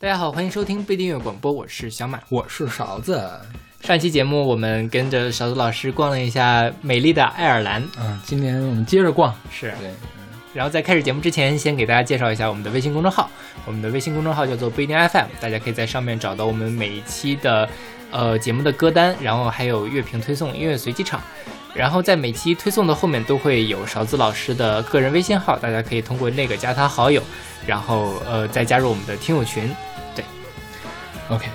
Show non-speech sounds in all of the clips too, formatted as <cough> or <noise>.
大家好，欢迎收听被订阅广播，我是小马，我是勺子。上期节目我们跟着勺子老师逛了一下美丽的爱尔兰，嗯，今年我们接着逛，是。对，然后在开始节目之前，先给大家介绍一下我们的微信公众号，我们的微信公众号叫做不一定 FM，大家可以在上面找到我们每一期的呃节目的歌单，然后还有乐评推送、音乐随机场。然后在每期推送的后面都会有勺子老师的个人微信号，大家可以通过那个加他好友，然后呃再加入我们的听友群。对，OK。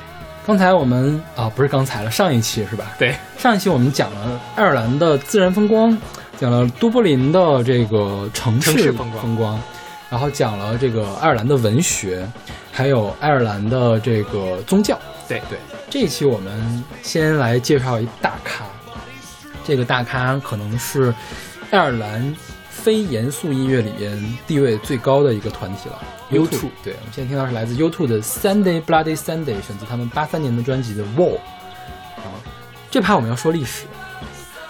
刚才我们啊不是刚才了，上一期是吧？对，上一期我们讲了爱尔兰的自然风光，讲了都柏林的这个城市风光，然后讲了这个爱尔兰的文学，还有爱尔兰的这个宗教。对对，这一期我们先来介绍一大咖。这个大咖可能是爱尔兰非严肃音乐里边地位最高的一个团体了。U2，对，我们现在听到是来自 U2 的 Sunday Bloody Sunday，选择他们八三年的专辑的 Wall。啊，这趴我们要说历史，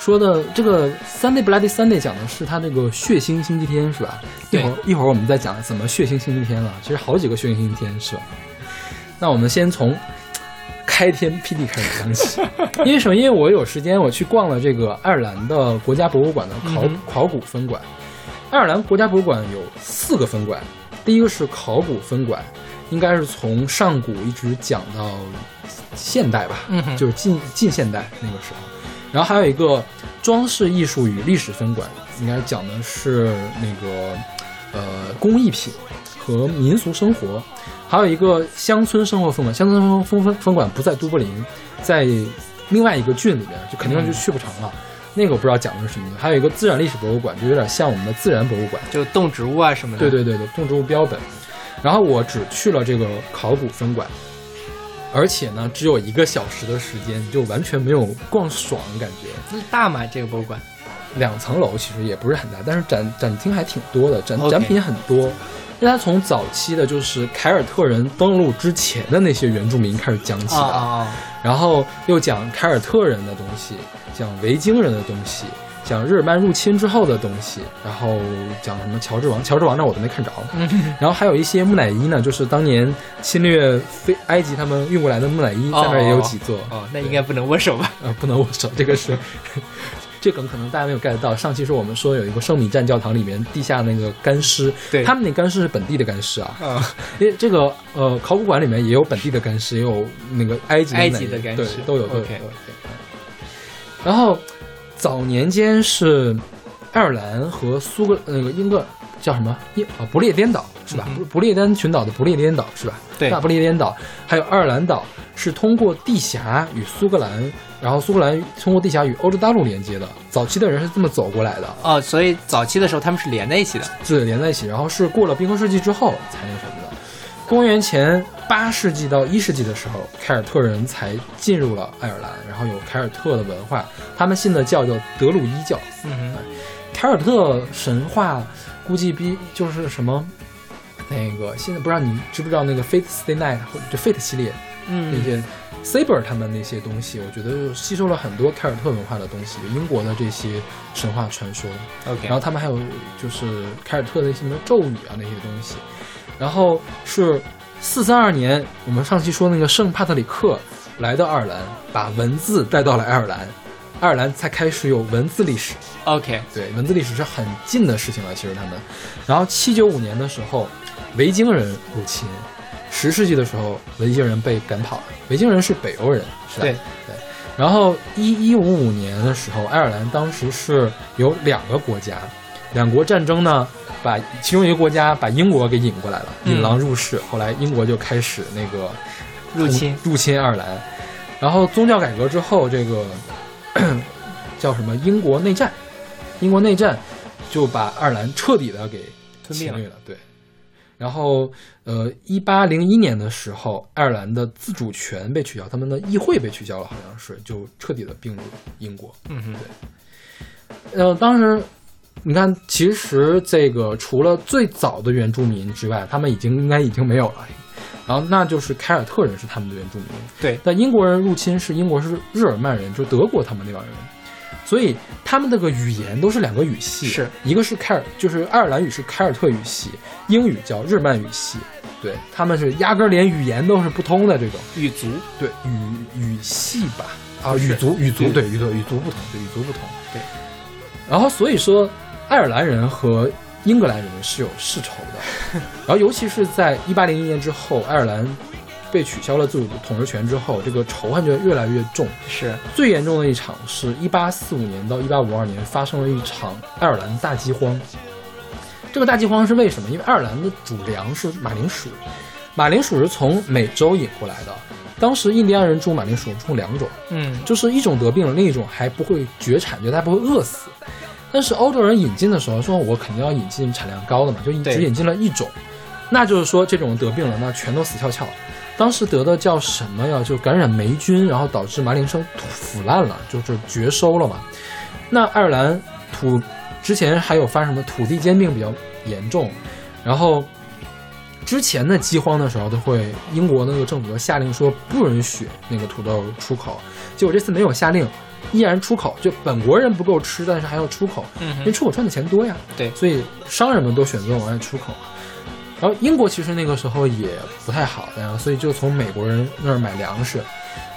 说的这个 Sunday Bloody Sunday 讲的是他那个血腥星期天，是吧？一会儿一会儿我们再讲怎么血腥星期天了。其实好几个血腥星期天是吧？那我们先从。开天辟地开始讲起，<laughs> 因为什么？因为我有时间，我去逛了这个爱尔兰的国家博物馆的考考古分馆。爱尔兰国家博物馆有四个分馆，第一个是考古分馆，应该是从上古一直讲到现代吧，就是近近现代那个时候。然后还有一个装饰艺术与历史分馆，应该讲的是那个呃工艺品和民俗生活。还有一个乡村生活分馆，乡村生活分分分馆不在都柏林，在另外一个郡里边，就肯定就去不成了。那个我不知道讲的是什么。还有一个自然历史博物馆，就有点像我们的自然博物馆，就动植物啊什么的。对对对对，动植物标本。然后我只去了这个考古分馆，而且呢，只有一个小时的时间，就完全没有逛爽感觉。那大吗？这个博物馆？两层楼，其实也不是很大，但是展展厅还挺多的，展展品很多。因为他从早期的，就是凯尔特人登陆之前的那些原住民开始讲起的，然后又讲凯尔特人的东西，讲维京人的东西，讲日耳曼入侵之后的东西，然后讲什么乔治王，乔治王那我都没看着，然后还有一些木乃伊呢，就是当年侵略非埃及他们运过来的木乃伊，在那也有几座，哦，那应该不能握手吧？呃，不能握手，这个是。<laughs> 这梗可能大家没有 get 到。上期是我们说有一个圣米占教堂里面地下那个干尸，对，他们那干尸是本地的干尸啊。因为这个呃考古馆里面也有本地的干尸，也有那个埃及埃及的干尸，对，都有都有。然后早年间是爱尔兰和苏格那个英格叫什么英啊不列颠岛是吧？不不列颠群岛的不列颠岛是吧？对，大不列颠岛还有爱尔兰岛是通过地峡与苏格兰。然后苏格兰通过地峡与欧洲大陆连接的，早期的人是这么走过来的哦，所以早期的时候他们是连在一起的，对，连在一起。然后是过了冰河世纪之后才那什么的。公元前八世纪到一世纪的时候，凯尔特人才进入了爱尔兰，然后有凯尔特的文化，他们信的教叫德鲁伊教。嗯，凯尔特神话估计比就是什么那个现在不知道你知不知道那个 Fate Stay Night 或者就 Fate 系列，嗯，那些。Saber 他们那些东西，我觉得吸收了很多凯尔特文化的东西，英国的这些神话传说。OK，然后他们还有就是凯尔特的一些什么咒语啊那些东西。然后是四三二年，我们上期说那个圣帕特里克来到爱尔兰，把文字带到了爱尔兰，爱尔兰才开始有文字历史。OK，对，文字历史是很近的事情了，其实他们。然后七九五年的时候，维京人入侵。十世纪的时候，维京人被赶跑了。维京人是北欧人，是吧？对对。然后一一五五年的时候，爱尔兰当时是有两个国家，两国战争呢，把其中一个国家把英国给引过来了，引狼入室。后来英国就开始那个入侵入侵爱尔兰。然后宗教改革之后，这个 <clears throat> 叫什么英国内战？英国内战就把爱尔兰彻底的给侵略了。对。然后，呃，一八零一年的时候，爱尔兰的自主权被取消，他们的议会被取消了，好像是就彻底的并入英国。嗯哼，对。呃，当时你看，其实这个除了最早的原住民之外，他们已经应该已经没有了。然后，那就是凯尔特人是他们的原住民。对。但英国人入侵是英国是日耳曼人，就德国他们那帮人。所以他们那个语言都是两个语系，是一个是凯尔，就是爱尔兰语是凯尔特语系，英语叫日曼语系，对他们是压根儿连语言都是不通的这种，语族对语语系吧，啊语族语族对对语族语族不同，对语族不同，对。然后所以说，爱尔兰人和英格兰人是有世仇的，<laughs> 然后尤其是在一八零一年之后，爱尔兰被取消了自主统治权之后，这个仇恨就越来越重。是最严重的一场是一八四五年到一八五二年发生了一场爱尔兰大饥荒。这个大饥荒是为什么？因为爱尔兰的主粮是马铃薯，马铃薯是从美洲引过来的。当时印第安人种马铃薯种两种，嗯就是一种得病了，另一种还不会绝产，就它不会饿死。但是欧洲人引进的时候说，我肯定要引进产量高的嘛，就只引进了一种，那就是说这种得病了，那全都死翘翘。当时得的叫什么呀？就感染霉菌，然后导致马铃薯腐烂了，就是绝收了嘛。那爱尔兰土之前还有发生什么土地兼并比较严重，然后之前的饥荒的时候都会英国那个政府都下令说不允许那个土豆出口，结果这次没有下令，依然出口，就本国人不够吃，但是还要出口，嗯因为出口赚的钱多呀。对所以商人们都选择往外出口。然后英国其实那个时候也不太好，的呀所以就从美国人那儿买粮食，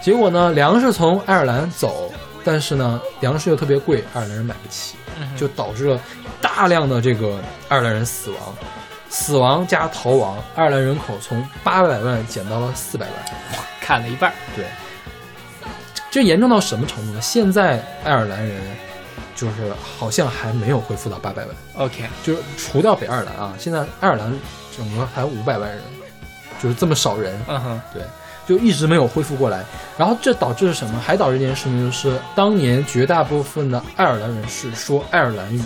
结果呢，粮食从爱尔兰走，但是呢，粮食又特别贵，爱尔兰人买不起，就导致了大量的这个爱尔兰人死亡，死亡加逃亡，爱尔兰人口从八百万减到了四百万。砍了一半儿，对，这严重到什么程度呢？现在爱尔兰人就是好像还没有恢复到八百万，OK，就是除掉北爱尔兰啊，现在爱尔兰整个还有五百万人，就是这么少人，嗯哼，对，就一直没有恢复过来。然后这导致什么？还导致一件事情，就是当年绝大部分的爱尔兰人是说爱尔兰语的，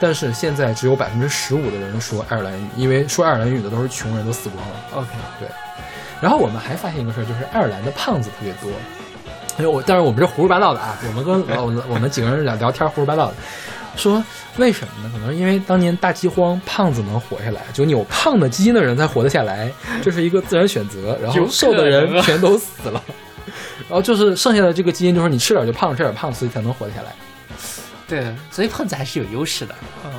但是现在只有百分之十五的人说爱尔兰语，因为说爱尔兰语的都是穷人，都死光了。OK，对然后我们还发现一个事儿，就是爱尔兰的胖子特别多。哎呦，我但是我们这胡说八道的啊，<laughs> 我们跟我们我们几个人聊聊天胡说八道的，说为什么呢？可能因为当年大饥荒，胖子能活下来，就有胖的基因的人才活得下来，这是一个自然选择。然后瘦的人全都死了，<laughs> 然后就是剩下的这个基因就是你吃点就胖，吃点胖，所以才能活得下来。对，所以胖子还是有优势的，嗯，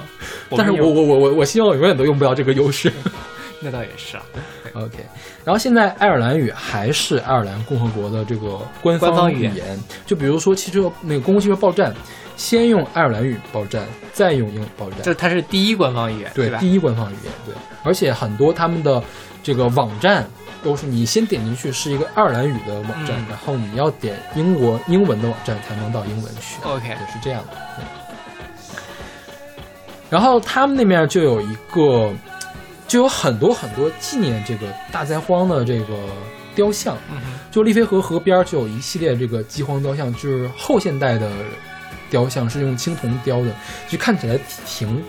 但是我我我我我希望我永远都用不到这个优势。<laughs> 那倒也是啊，<laughs> OK，然后现在爱尔兰语还是爱尔兰共和国的这个官官方语言语言。就比如说汽车那个公共汽车报站，先用爱尔兰语报站，再用英语报站，就它是第一官方语言，吧？对第一官方语言。对，而且很多他们的这个网站都是你先点进去是一个爱尔兰语的网站，嗯然后你要点英国英文的网站才能到英文去。OK，也是这样的。对然后他们那面就有一个，就有很多很多纪念这个大灾荒的这个雕像，嗯，就利菲河河边就有一系列这个饥荒雕像，就是后现代的雕像，是用青铜雕的，就看起来挺，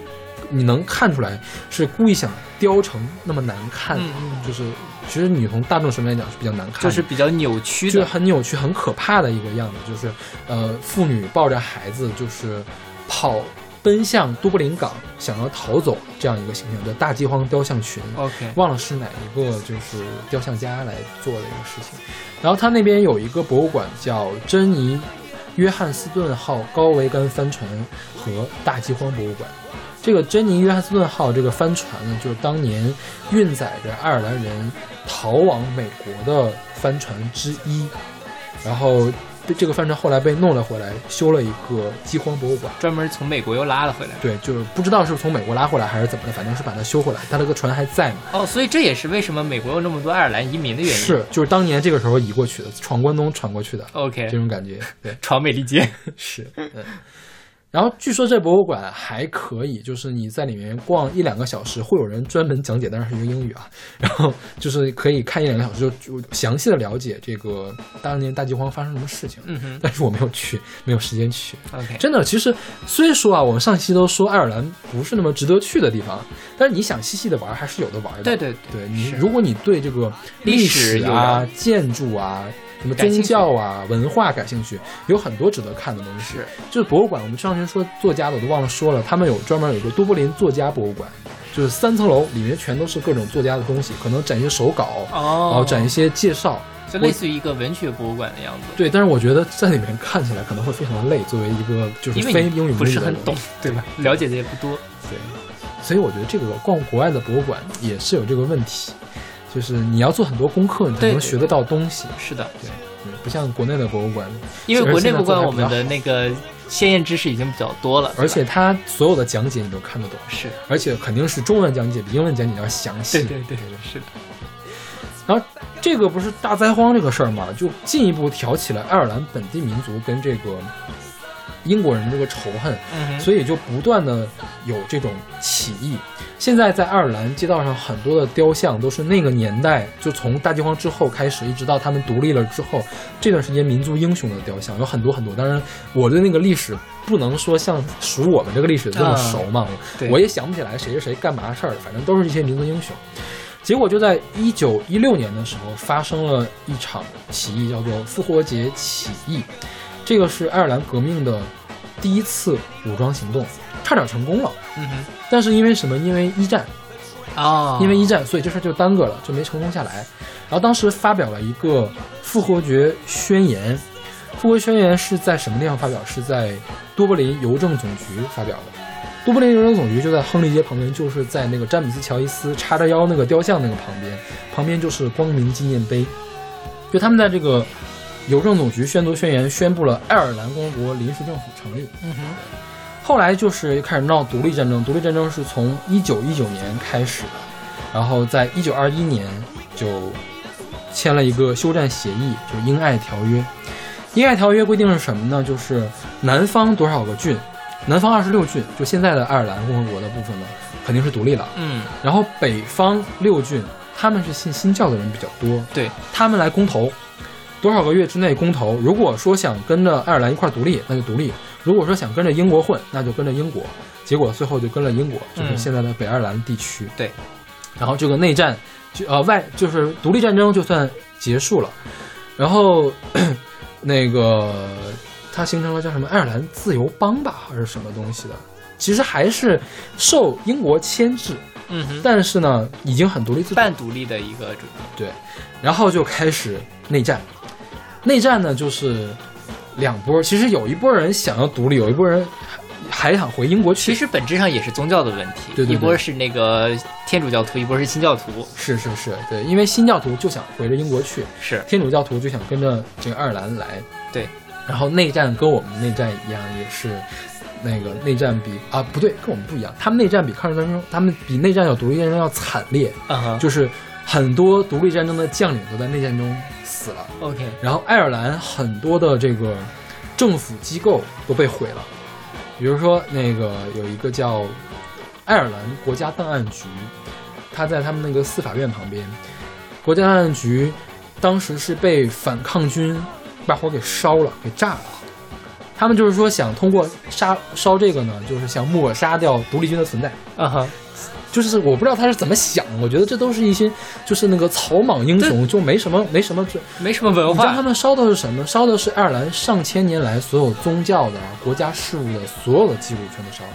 你能看出来是故意想雕成那么难看，就是其实你从大众审美来讲是比较难看，就是比较扭曲就是，很扭曲、很可怕的一个样子，就是呃，妇女抱着孩子，就是跑奔向都柏林港，想要逃走这样一个形象，叫大饥荒雕像群。OK，忘了是哪一个就是雕像家来做的一个事情。然后他那边有一个博物馆叫珍妮约翰斯顿号高桅杆帆船和大饥荒博物馆。这个珍妮约翰斯顿号这个帆船呢，就是当年运载着爱尔兰人逃往美国的帆船之一。然后这个帆船后来被弄了回来，修了一个饥荒博物馆。专门从美国又拉了回来。对，就是不知道是从美国拉回来还是怎么的，反正是把它修回来。它那个船还在嘛。哦，所以这也是为什么美国有那么多爱尔兰移民的原因。是，就是当年这个时候移过去的，闯关东闯过去的 OK，这种感觉。对，<laughs> 闯美利坚。<laughs> 是，嗯。然后据说这博物馆还可以，就是你在里面逛一两个小时，会有人专门讲解，当然是用英语啊。<laughs> 然后就是可以看一两个小时，就就详细的了解这个当年大饥荒发生什么事情。嗯哼但是我没有去，没有时间去。，OK，真的，其实虽说啊，我们上期都说爱尔兰不是那么值得去的地方，但是你想细细的玩，还是有的玩的。对对对你，如果你对这个历史啊、建筑啊、什么宗教啊、文化感兴趣，有很多值得看的东西。是就是博物馆，我们上次说作家的，我都忘了说了，他们有专门有一个多柏林作家博物馆，就是三层楼，里面全都是各种作家的东西，可能展一些手稿，然哦后展一些介绍，就类似于一个文学博物馆的样子。对，但是我觉得在里面看起来可能会非常的累，作为一个就是非英语不是很懂，对吧？了解的也不多。对，所以我觉得这个逛国外的博物馆也是有这个问题，就是你要做很多功课，你才能学得到东西。是的，对，不像国内的博物馆，因为国内博物馆我们的那个。鲜艳知识已经比较多了，而且它所有的讲解你都看得懂，是，而且肯定是中文讲解比英文讲解要详细。对对对，是的。然后这个不是大灾荒这个事儿嘛，就进一步挑起了爱尔兰本地民族跟这个。英国人这个仇恨，所以就不断的有这种起义。现在在爱尔兰街道上很多的雕像都是那个年代，就从大饥荒之后开始，一直到他们独立了之后这段时间民族英雄的雕像有很多很多。当然，我对那个历史不能说像属我们这个历史那么熟嘛，我也想不起来谁是谁干嘛事儿，反正都是一些民族英雄。结果就在一九一六年的时候发生了一场起义，叫做复活节起义。这个是爱尔兰革命的第一次武装行动，差点成功了。嗯哼，但是因为什么？因为一战啊，因为一战，所以这事就耽搁了，就没成功下来。然后当时发表了一个复活节宣言，复活宣言是在什么地方发表？是在多柏林邮政总局发表的。多柏林邮政总局就在亨利街旁边，就是在那个詹姆斯·乔伊斯叉着腰那个雕像那个旁边，旁边就是光明纪念碑。就他们在这个。邮政总局宣读宣言，宣布了爱尔兰共和国临时政府成立。嗯哼，后来就是开始闹独立战争。独立战争是从一九一九年开始的，然后在一九二一年就签了一个休战协议，就是英爱条约。英爱条约规定是什么呢？就是南方多少个郡，南方二十六郡，就现在的爱尔兰共和国的部分呢，肯定是独立了。嗯，然后北方六郡，他们是信新教的人比较多，对他们来公投。多少个月之内公投？如果说想跟着爱尔兰一块独立，那就独立；如果说想跟着英国混，那就跟着英国。结果最后就跟了英国，就是现在的北爱尔兰地区。对，然后这个内战就呃外就是独立战争就算结束了，然后 <clears throat> 那个它形成了叫什么爱尔兰自由邦吧，还是什么东西的？其实还是受英国牵制。嗯哼，但是呢，已经很独立自半独立的一个主对，然后就开始内战。内战呢，就是两波。其实有一波人想要独立，有一波人还想回英国去。其实本质上也是宗教的问题。对对，一波是那个天主教徒，一波是新教徒。是是是，对，因为新教徒就想回着英国去，是天主教徒就想跟着这个爱尔兰来。对，然后内战跟我们内战一样，也是那个内战比啊不对，跟我们不一样。他们内战比抗日战争，他们比内战要独立战争要惨烈。啊就是很多独立战争的将领都在内战中。死了，OK。然后爱尔兰很多的这个政府机构都被毁了，比如说那个有一个叫爱尔兰国家档案局，他在他们那个司法院旁边，国家档案局当时是被反抗军把火给烧了，给炸了。他们就是说想通过杀烧这个呢，就是想抹杀掉独立军的存在。啊哈。就是我不知道他是怎么想，我觉得这都是一些就是那个草莽英雄，就没什么没什么没什么文化。你知道他们烧的是什么？烧的是爱尔兰上千年来所有宗教的、国家事务的所有的记录全都烧了。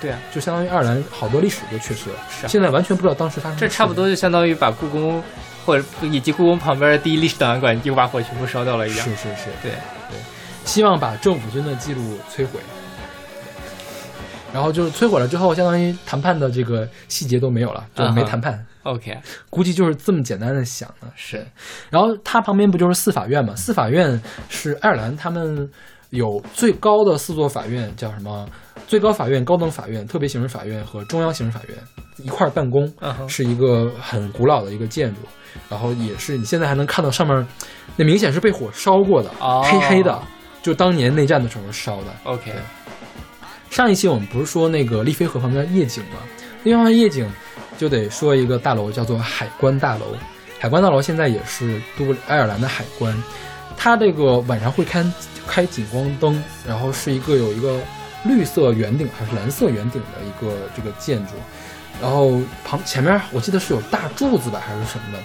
对啊，就相当于爱尔兰好多历史都缺失了。是，现在完全不知道当时发生。这差不多就相当于把故宫或者以及故宫旁边的第一历史档案馆又把火全部烧掉了一样。是是是，对对，希望把政府军的记录摧毁。然后就是摧毁了之后，相当于谈判的这个细节都没有了，就没谈判。OK，估计就是这么简单的想的。是，然后它旁边不就是四法院吗？四法院是爱尔兰他们有最高的四座法院，叫什么？最高法院、高等法院、特别刑事法院和中央刑事法院一块办公，是一个很古老的一个建筑。然后也是你现在还能看到上面，那明显是被火烧过的，黑黑的，就当年内战的时候烧的。OK。上一期我们不是说那个丽菲河旁边夜景吗？丽菲河夜景就得说一个大楼，叫做海关大楼。海关大楼现在也是都爱尔兰的海关，它这个晚上会开开景光灯，然后是一个有一个绿色圆顶还是蓝色圆顶的一个这个建筑，然后旁前面我记得是有大柱子吧还是什么的，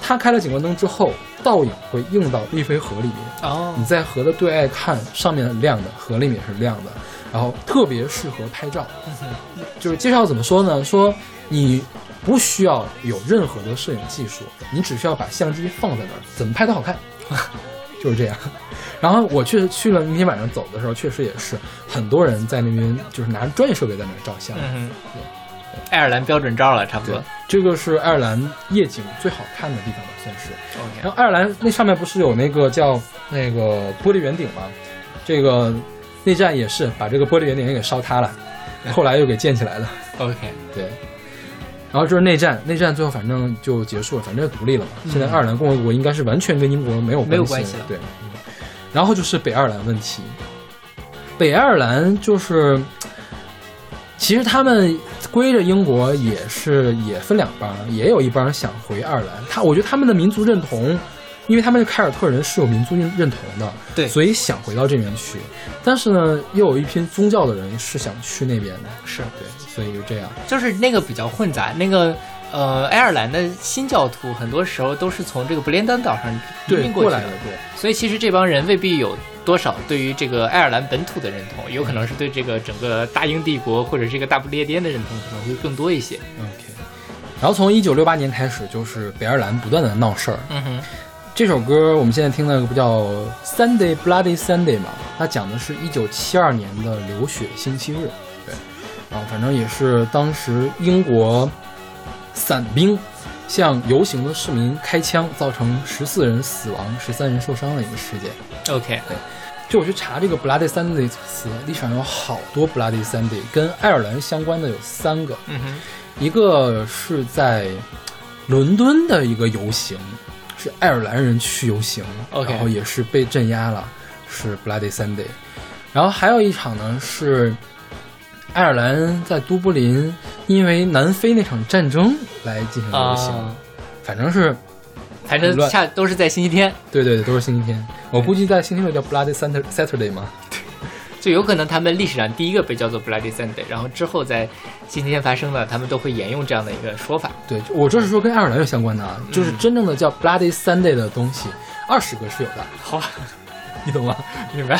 它开了景观灯之后，倒影会映到丽飞河里面。哦你在河的对岸看，上面是亮的，河里面是亮的，然后特别适合拍照。就是介绍怎么说呢？说你不需要有任何的摄影技术，你只需要把相机放在那儿，怎么拍都好看，<laughs> 就是这样。然后我确实去了那天晚上走的时候，确实也是很多人在那边就是拿着专业设备在那儿照相。爱尔兰标准照了，差不多。，这个是爱尔兰夜景最好看的地方吧，算是。然后爱尔兰那上面不是有那个叫那个玻璃圆顶吗？这个内战也是把这个玻璃圆顶也给烧塌了，后来又给建起来了。OK，对，然后就是内战，内战最后反正就结束了，反正就独立了嘛。现在爱尔兰共和国应该是完全跟英国没有没有关系了对，嗯然后就是北爱尔兰问题，北爱尔兰就是。其实他们归着英国也是也分两帮，也有一帮想回爱尔兰。他我觉得他们的民族认同，因为他们是凯尔特人是有民族认认同的，对所以想回到这边去。但是呢，又有一批宗教的人是想去那边的，是对，所以就这样。就是那个比较混杂，那个呃，爱尔兰的新教徒很多时候都是从这个不列颠岛上移，民过来的，，对。所以其实这帮人未必有多少对于这个爱尔兰本土的认同，有可能是对这个整个大英帝国或者这个大不列颠的认同可能会更多一些。OK，然后从一九六八年开始，就是北爱尔兰不断的闹事儿。嗯哼，这首歌我们现在听的不叫《Sunday Bloody Sunday》嘛？它讲的是一九七二年的流血星期日。对，然后反正也是当时英国伞兵向游行的市民开枪，造成十四人死亡、十三人受伤的一个事件。OK，就我去查这个 Bloody Sunday 这个词，历史上有好多 Bloody Sunday，跟爱尔兰相关的有三个。嗯哼，一个是在伦敦的一个游行，是爱尔兰人去游行然后也是被镇压了，是 Bloody Sunday。然后还有一场呢是爱尔兰在都柏林因为南非那场战争来进行游行，啊，反正是反正乱恰都是在星期天，对对对，都是星期天。我估计在星期六叫 Bloody Satur- Saturday 嘛。就有可能他们历史上第一个被叫做 Bloody Sunday，然后之后在星期天发生的，他们都会沿用这样的一个说法。对，我这是说跟爱尔兰有相关的啊，就是嗯真正的叫 Bloody Sunday 的东西，二十个是有的，好吧，你懂吗？明白？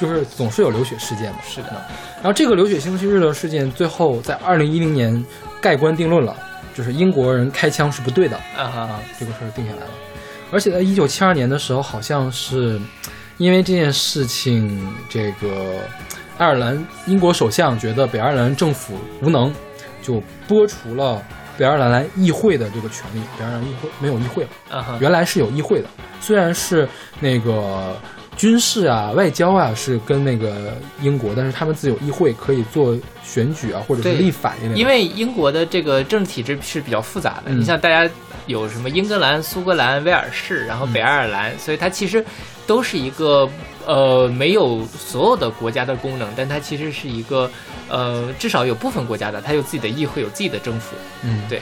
就是总是有流血事件嘛。是的，然后这个流血星期日的事件，最后在二零一零年盖棺定论了，就是英国人开枪是不对的啊哈，啊，这个事儿定下来了。而且在一九七二年的时候，好像是因为这件事情，这个爱尔兰英国首相觉得北爱尔兰政府无能，就剥除了北爱尔兰议会的这个权利，北爱尔兰议会没有议会了。原来是有议会的，虽然是那个军事啊、外交啊是跟那个英国，但是他们自有议会可以做选举啊，或者是立法一类的。因为英国的这个政治体制是比较复杂的，嗯你像大家有什么英格兰、苏格兰、威尔士，然后北爱尔兰，所以它其实都是一个呃没有所有的国家的功能，但它其实是一个呃至少有部分国家的，它有自己的议会，有自己的政府。嗯，对。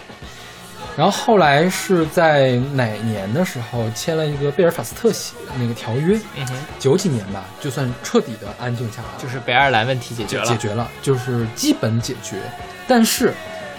然后后来是在哪年的时候签了一个贝尔法斯特协那个条约，嗯哼，九几年吧，就算彻底的安静下来了，就是北爱尔兰问题解决了。解决了，就是基本解决。但是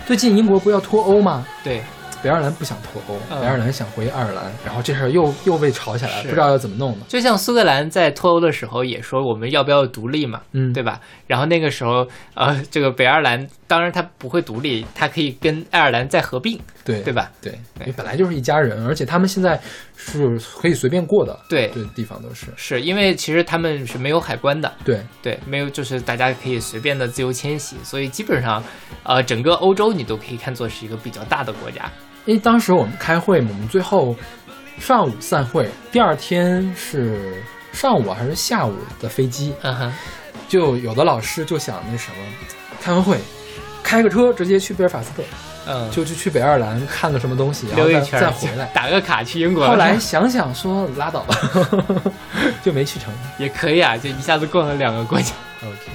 最近英国不要脱欧吗？对，北爱尔兰不想脱欧，嗯北爱尔兰想回爱尔兰，然后这事儿又又被吵起来了，不知道要怎么弄呢。就像苏格兰在脱欧的时候也说我们要不要独立嘛，嗯，对吧？然后那个时候，呃，这个北爱尔兰当然它不会独立，它可以跟爱尔兰再合并，对对吧？对，因为本来就是一家人，而且他们现在是可以随便过的，对，对，地方都是。是因为其实他们是没有海关的，对，对，没有就是大家可以随便的自由迁徙，所以基本上，呃，整个欧洲你都可以看作是一个比较大的国家。因为当时我们开会嘛，我们最后上午散会，第二天是上午还是下午的飞机，嗯哼，就有的老师就想那什么，开完会开个车直接去贝尔法斯特，嗯，就就去北爱尔兰看个什么东西，然后再溜一圈再回来。<laughs> 打个卡去英国。后来想想说拉倒吧，<laughs> 就没去成。<laughs> 也可以啊，就一下子逛了两个国家。OK，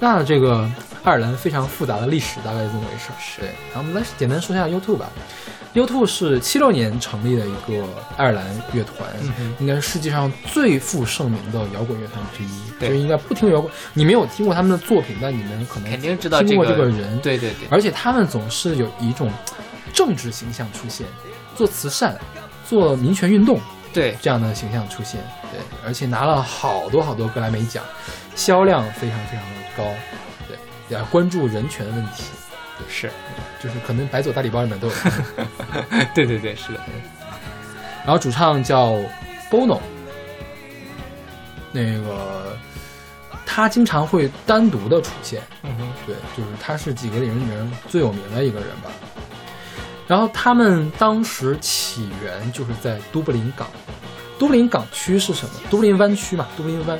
那这个爱尔兰非常复杂的历史大概是这么回事儿。是对，然后我们来简单说一下 U2 吧。U2 是七六年成立的一个爱尔兰乐团，嗯应该是世界上最负盛名的摇滚乐团之一。对就应该不听摇滚，你没有听过他们的作品，但你们可能肯定知道听过这个个人。对对对，而且他们总是有一种政治形象出现，做慈善，做民权运动对，这样的形象出现。对，而且拿了好多好多格莱美奖，销量非常非常的高。对，也关注人权问题，是，就是可能白左大礼包里面都有。<laughs> 对对对，是的，然后主唱叫 Bono，那个他经常会单独的出现，嗯哼，对，就是他是几个人里面最有名的一个人吧。然后他们当时起源就是在都柏林港，都柏林港区是什么？都柏林湾区嘛，都柏林湾。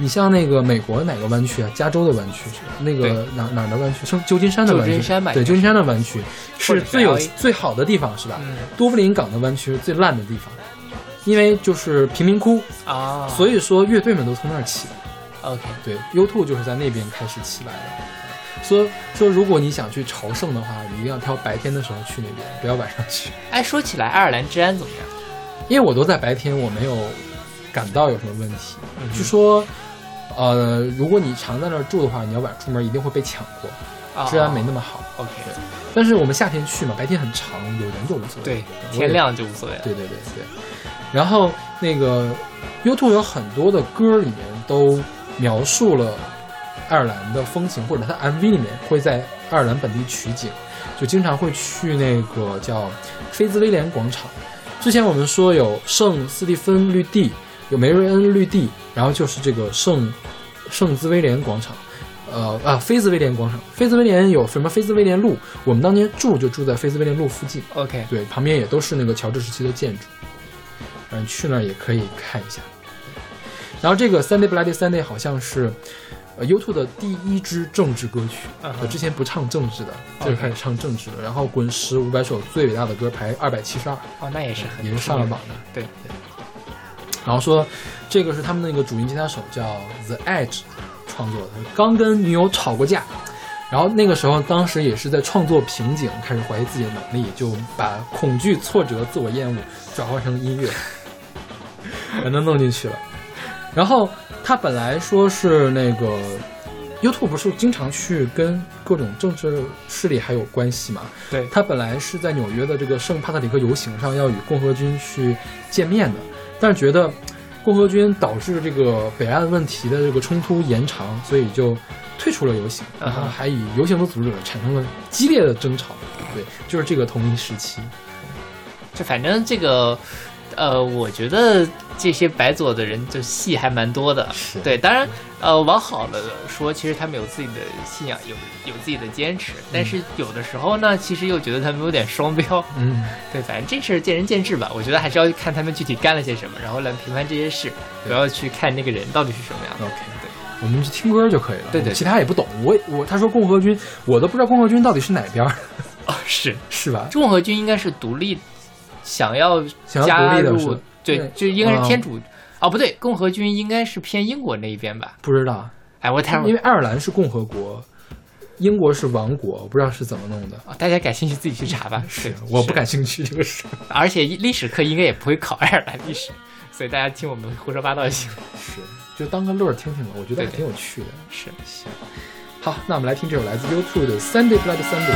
你像那个美国哪个湾区啊？加州的湾区？那个哪哪的湾区？是旧金山的湾区。旧金山吧对，旧金山的湾区是是最有最好的地方是吧？嗯多布林港的湾区是最烂的地方，因为就是贫民窟，啊，所以说乐队们都从那儿起来。OK，对，U2 就是在那边开始起来的。说说，如果你想去朝圣的话，你一定要挑白天的时候去那边，不要晚上去。哎，说起来，爱尔兰治安怎么样？因为我都在白天，我没有感到有什么问题。嗯据说，呃，如果你常在那儿住的话，你要晚上出门一定会被抢过，啊治安没那么好。OK，但是我们夏天去嘛，白天很长，有人就无所谓。对，天亮就无所谓。对对对对。然后那个 YouTube 有很多的歌里面都描述了爱尔兰的风情，或者它 MV 里面会在爱尔兰本地取景，就经常会去那个叫菲兹威廉广场。之前我们说有圣斯蒂芬绿地，有梅瑞恩绿地，然后就是这个圣圣兹威廉广场。呃啊，菲兹威廉广场，菲兹威廉有什么菲兹威廉路？我们当年住就住在菲兹威廉路附近。OK，对，旁边也都是那个乔治时期的建筑，嗯，去那儿也可以看一下。然后这个 Sunday Bloody Sunday 好像是呃，YouTube 的第一支政治歌曲，嗯哼呃，之前不唱政治的，这是开始唱政治的。然后滚石五百首最伟大的歌排二百七十二，哦，那也是很也是上了榜的。对对然后说这个是他们那个主音吉他手叫 The Edge 创作的，刚跟女友吵过架，然后那个时候当时也是在创作瓶颈，开始怀疑自己的能力，就把恐惧、挫折、自我厌恶转化成音乐，<laughs> 把它弄进去了。然后他本来说是那个 YouTube 不是经常去跟各种政治势力还有关系嘛？对他本来是在纽约的这个圣帕特里克游行上要与共和军去见面的，但是觉得共和军导致这个北岸问题的这个冲突延长，所以就退出了游行，然后还与游行的组织者产生了激烈的争吵。对，就是这个同一时期。就反正这个，呃，我觉得这些白左的人就戏还蛮多的。是对，当然，呃，往好了说，其实他们有自己的信仰，有有自己的坚持，但是有的时候呢，其实又觉得他们有点双标。嗯，对，反正这事儿见仁见智吧。我觉得还是要看他们具体干了些什么，然后来评判这些事，不要去看那个人到底是什么样的。OK，对，我们就听歌就可以了。对对其他也不懂。我我他说共和军，我都不知道共和军到底是哪边儿，哦，是 <laughs> 是吧？共和军应该是独立，想要加入，对对，就应该是啊天主。哦，不对，共和军应该是偏英国那一边吧？不知道，哎，我太因为爱尔兰是共和国，英国是王国，我不知道是怎么弄的。哦大家感兴趣自己去查吧。<laughs> 是，我不感兴趣这个事。而且历史课应该也不会考爱尔兰历史，所以大家听我们胡说八道就行。是，就当个乐儿听听吧，我觉得还对对挺有趣的。是，行，好，那我们来听这首来自 YouTube 的《Sunday Bloody Sunday》。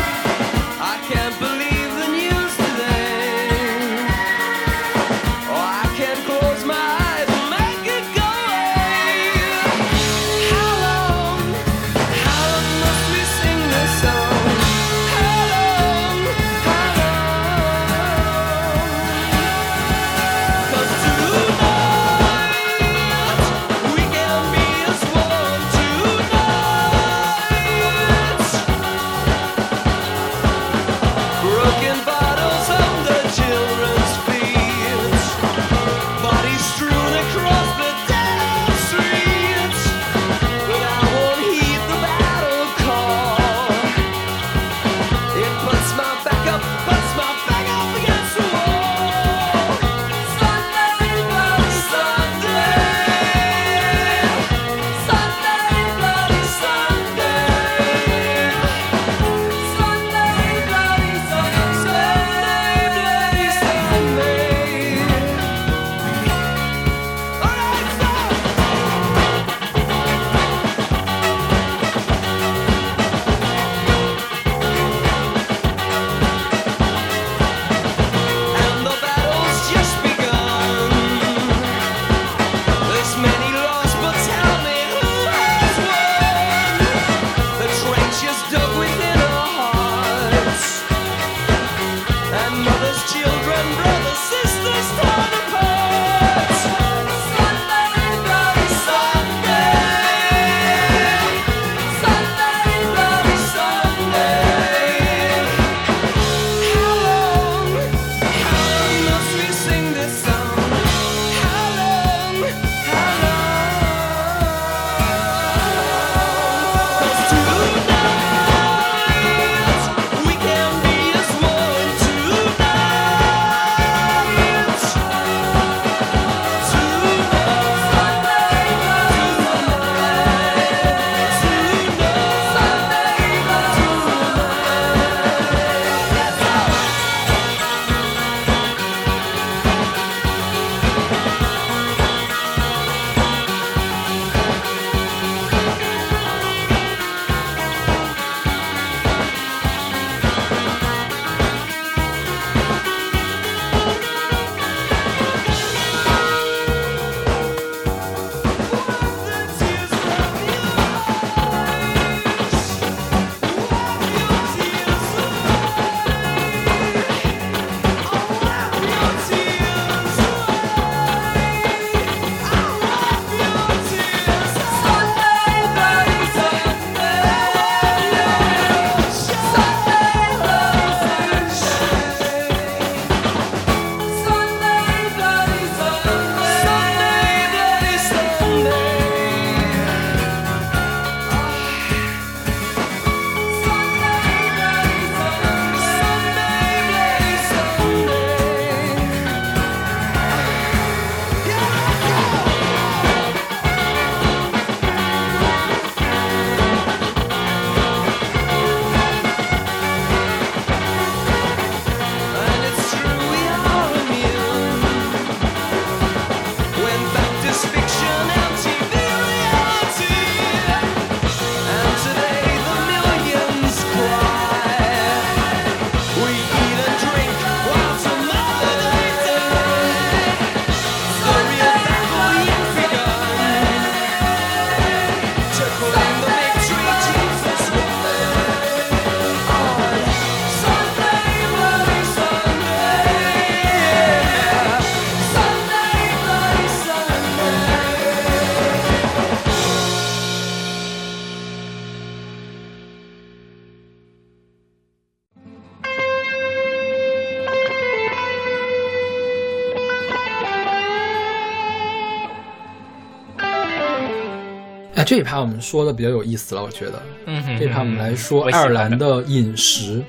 这一趴我们说的比较有意思了，我觉得嗯哼，这一趴我们来说爱尔兰的饮食，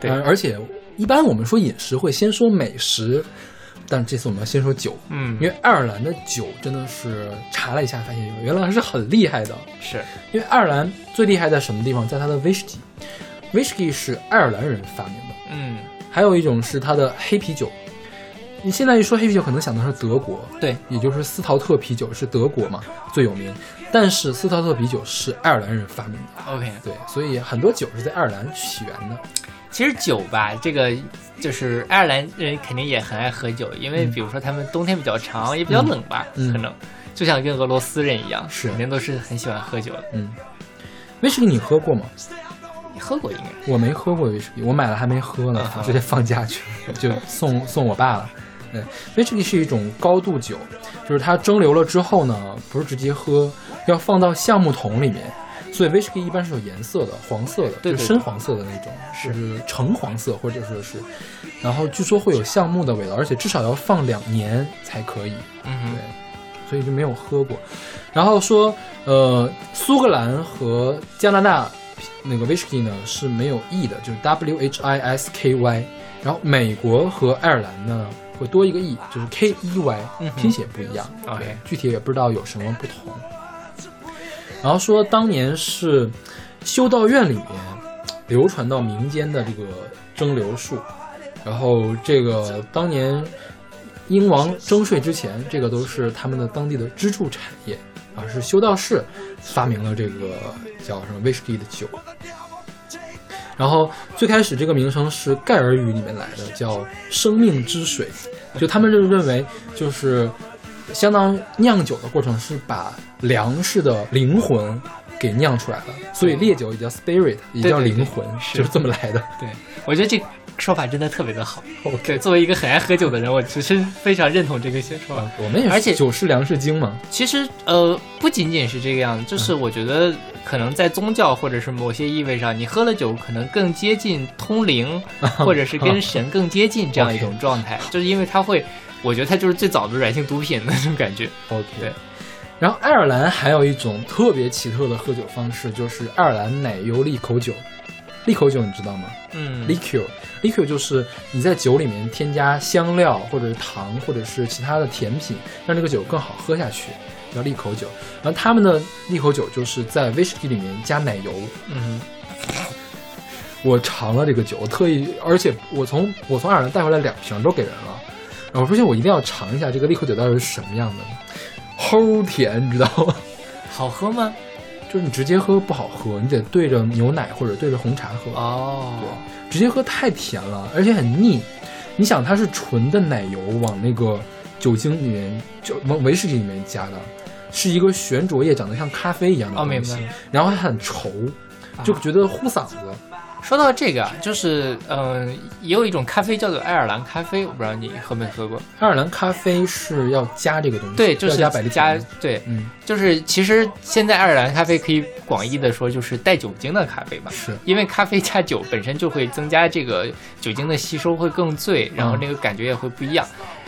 对呃而且一般我们说饮食会先说美食，但这次我们要先说酒，嗯因为爱尔兰的酒真的是查了一下，发现原来是很厉害的。是因为爱尔兰最厉害在什么地方？在它的威士忌，威士忌是爱尔兰人发明的。嗯还有一种是它的黑啤酒。你现在一说黑啤酒，可能想到是德国，对，也就是斯陶特啤酒是德国嘛最有名，但是斯陶特啤酒是爱尔兰人发明的，OK。对，所以很多酒是在爱尔兰起源的。其实酒吧，这个就是爱尔兰人肯定也很爱喝酒，因为嗯比如说他们冬天比较长，也比较冷吧，嗯可能就像跟俄罗斯人一样，是肯定都是很喜欢喝酒的。嗯，威士忌你喝过吗？你喝过应该？我没喝过威士忌，我买了还没喝呢直接放假去了，就送送我爸了。对，，whisky 是一种高度酒，就是它蒸馏了之后呢，不是直接喝，要放到橡木桶里面。所以威士忌一般是有颜色的，黄色的，对对就深黄色的那种，是橙黄色或者说是，然后据说会有橡木的味道，而且至少要放两年才可以。嗯哼对，所以就没有喝过。然后说，呃，苏格兰和加拿大那个 whisky 呢是没有 e 的，就是 W H I S K Y。然后美国和爱尔兰呢会多一个 e，就是 K E Y，嗯拼写不一样。OK 具体也不知道有什么不同。然后说当年是修道院里面流传到民间的这个蒸馏术，然后这个当年英王征税之前，这个都是他们的当地的支柱产业啊，是修道士发明了这个叫什么威士忌的酒。然后最开始这个名称是盖尔语里面来的，叫生命之水，就他们就认为就是相当于酿酒的过程是把粮食的灵魂给酿出来了，所以烈酒也叫 spirit，也叫对对灵魂，是就是这么来的。对，我觉得这说法真的特别的好。<laughs> 对，作为一个很爱喝酒的人，我其实非常认同这个说法。啊，我们也是，而且酒是粮食精嘛，其实呃，不仅仅是这个样子，就是我觉得可能在宗教或者是某些意味上，你喝了酒可能更接近通灵，<laughs> 或者是跟神更接近这样一种状态，<laughs> 就是因为它会，我觉得它就是最早的软性毒品的那种感觉。OK，对。然后爱尔兰还有一种特别奇特的喝酒方式，就是爱尔兰奶油利口酒。利口酒你知道吗嗯，？liqueur，liqueur 就是你在酒里面添加香料或者是糖或者是其他的甜品，让这个酒更好喝下去，叫利口酒。然后他们的利口酒就是在威士忌里面加奶油。嗯我尝了这个酒，我特意，而且我从我从爱尔兰带回来两瓶都给人了，然后我发现我一定要尝一下这个利口酒到底是什么样的，齁甜，你知道吗？好喝吗？就是你直接喝不好喝，你得对着牛奶或者对着红茶喝。哦，对直接喝太甜了，而且很腻。你想，它是纯的奶油往那个酒精里面，就往威士忌里面加的，是一个悬浊液，长得像咖啡一样的哦，东西。然后还很稠，就觉得糊嗓子。说到这个啊，就是嗯、呃也有一种咖啡叫做爱尔兰咖啡，我不知道你喝没喝过。爱尔兰咖啡是要加这个东西，对，就是要加百利加。对，嗯，就是其实现在爱尔兰咖啡可以广义的说就是带酒精的咖啡吧，是因为咖啡加酒本身就会增加这个酒精的吸收，会更醉，然后那个感觉也会不一样。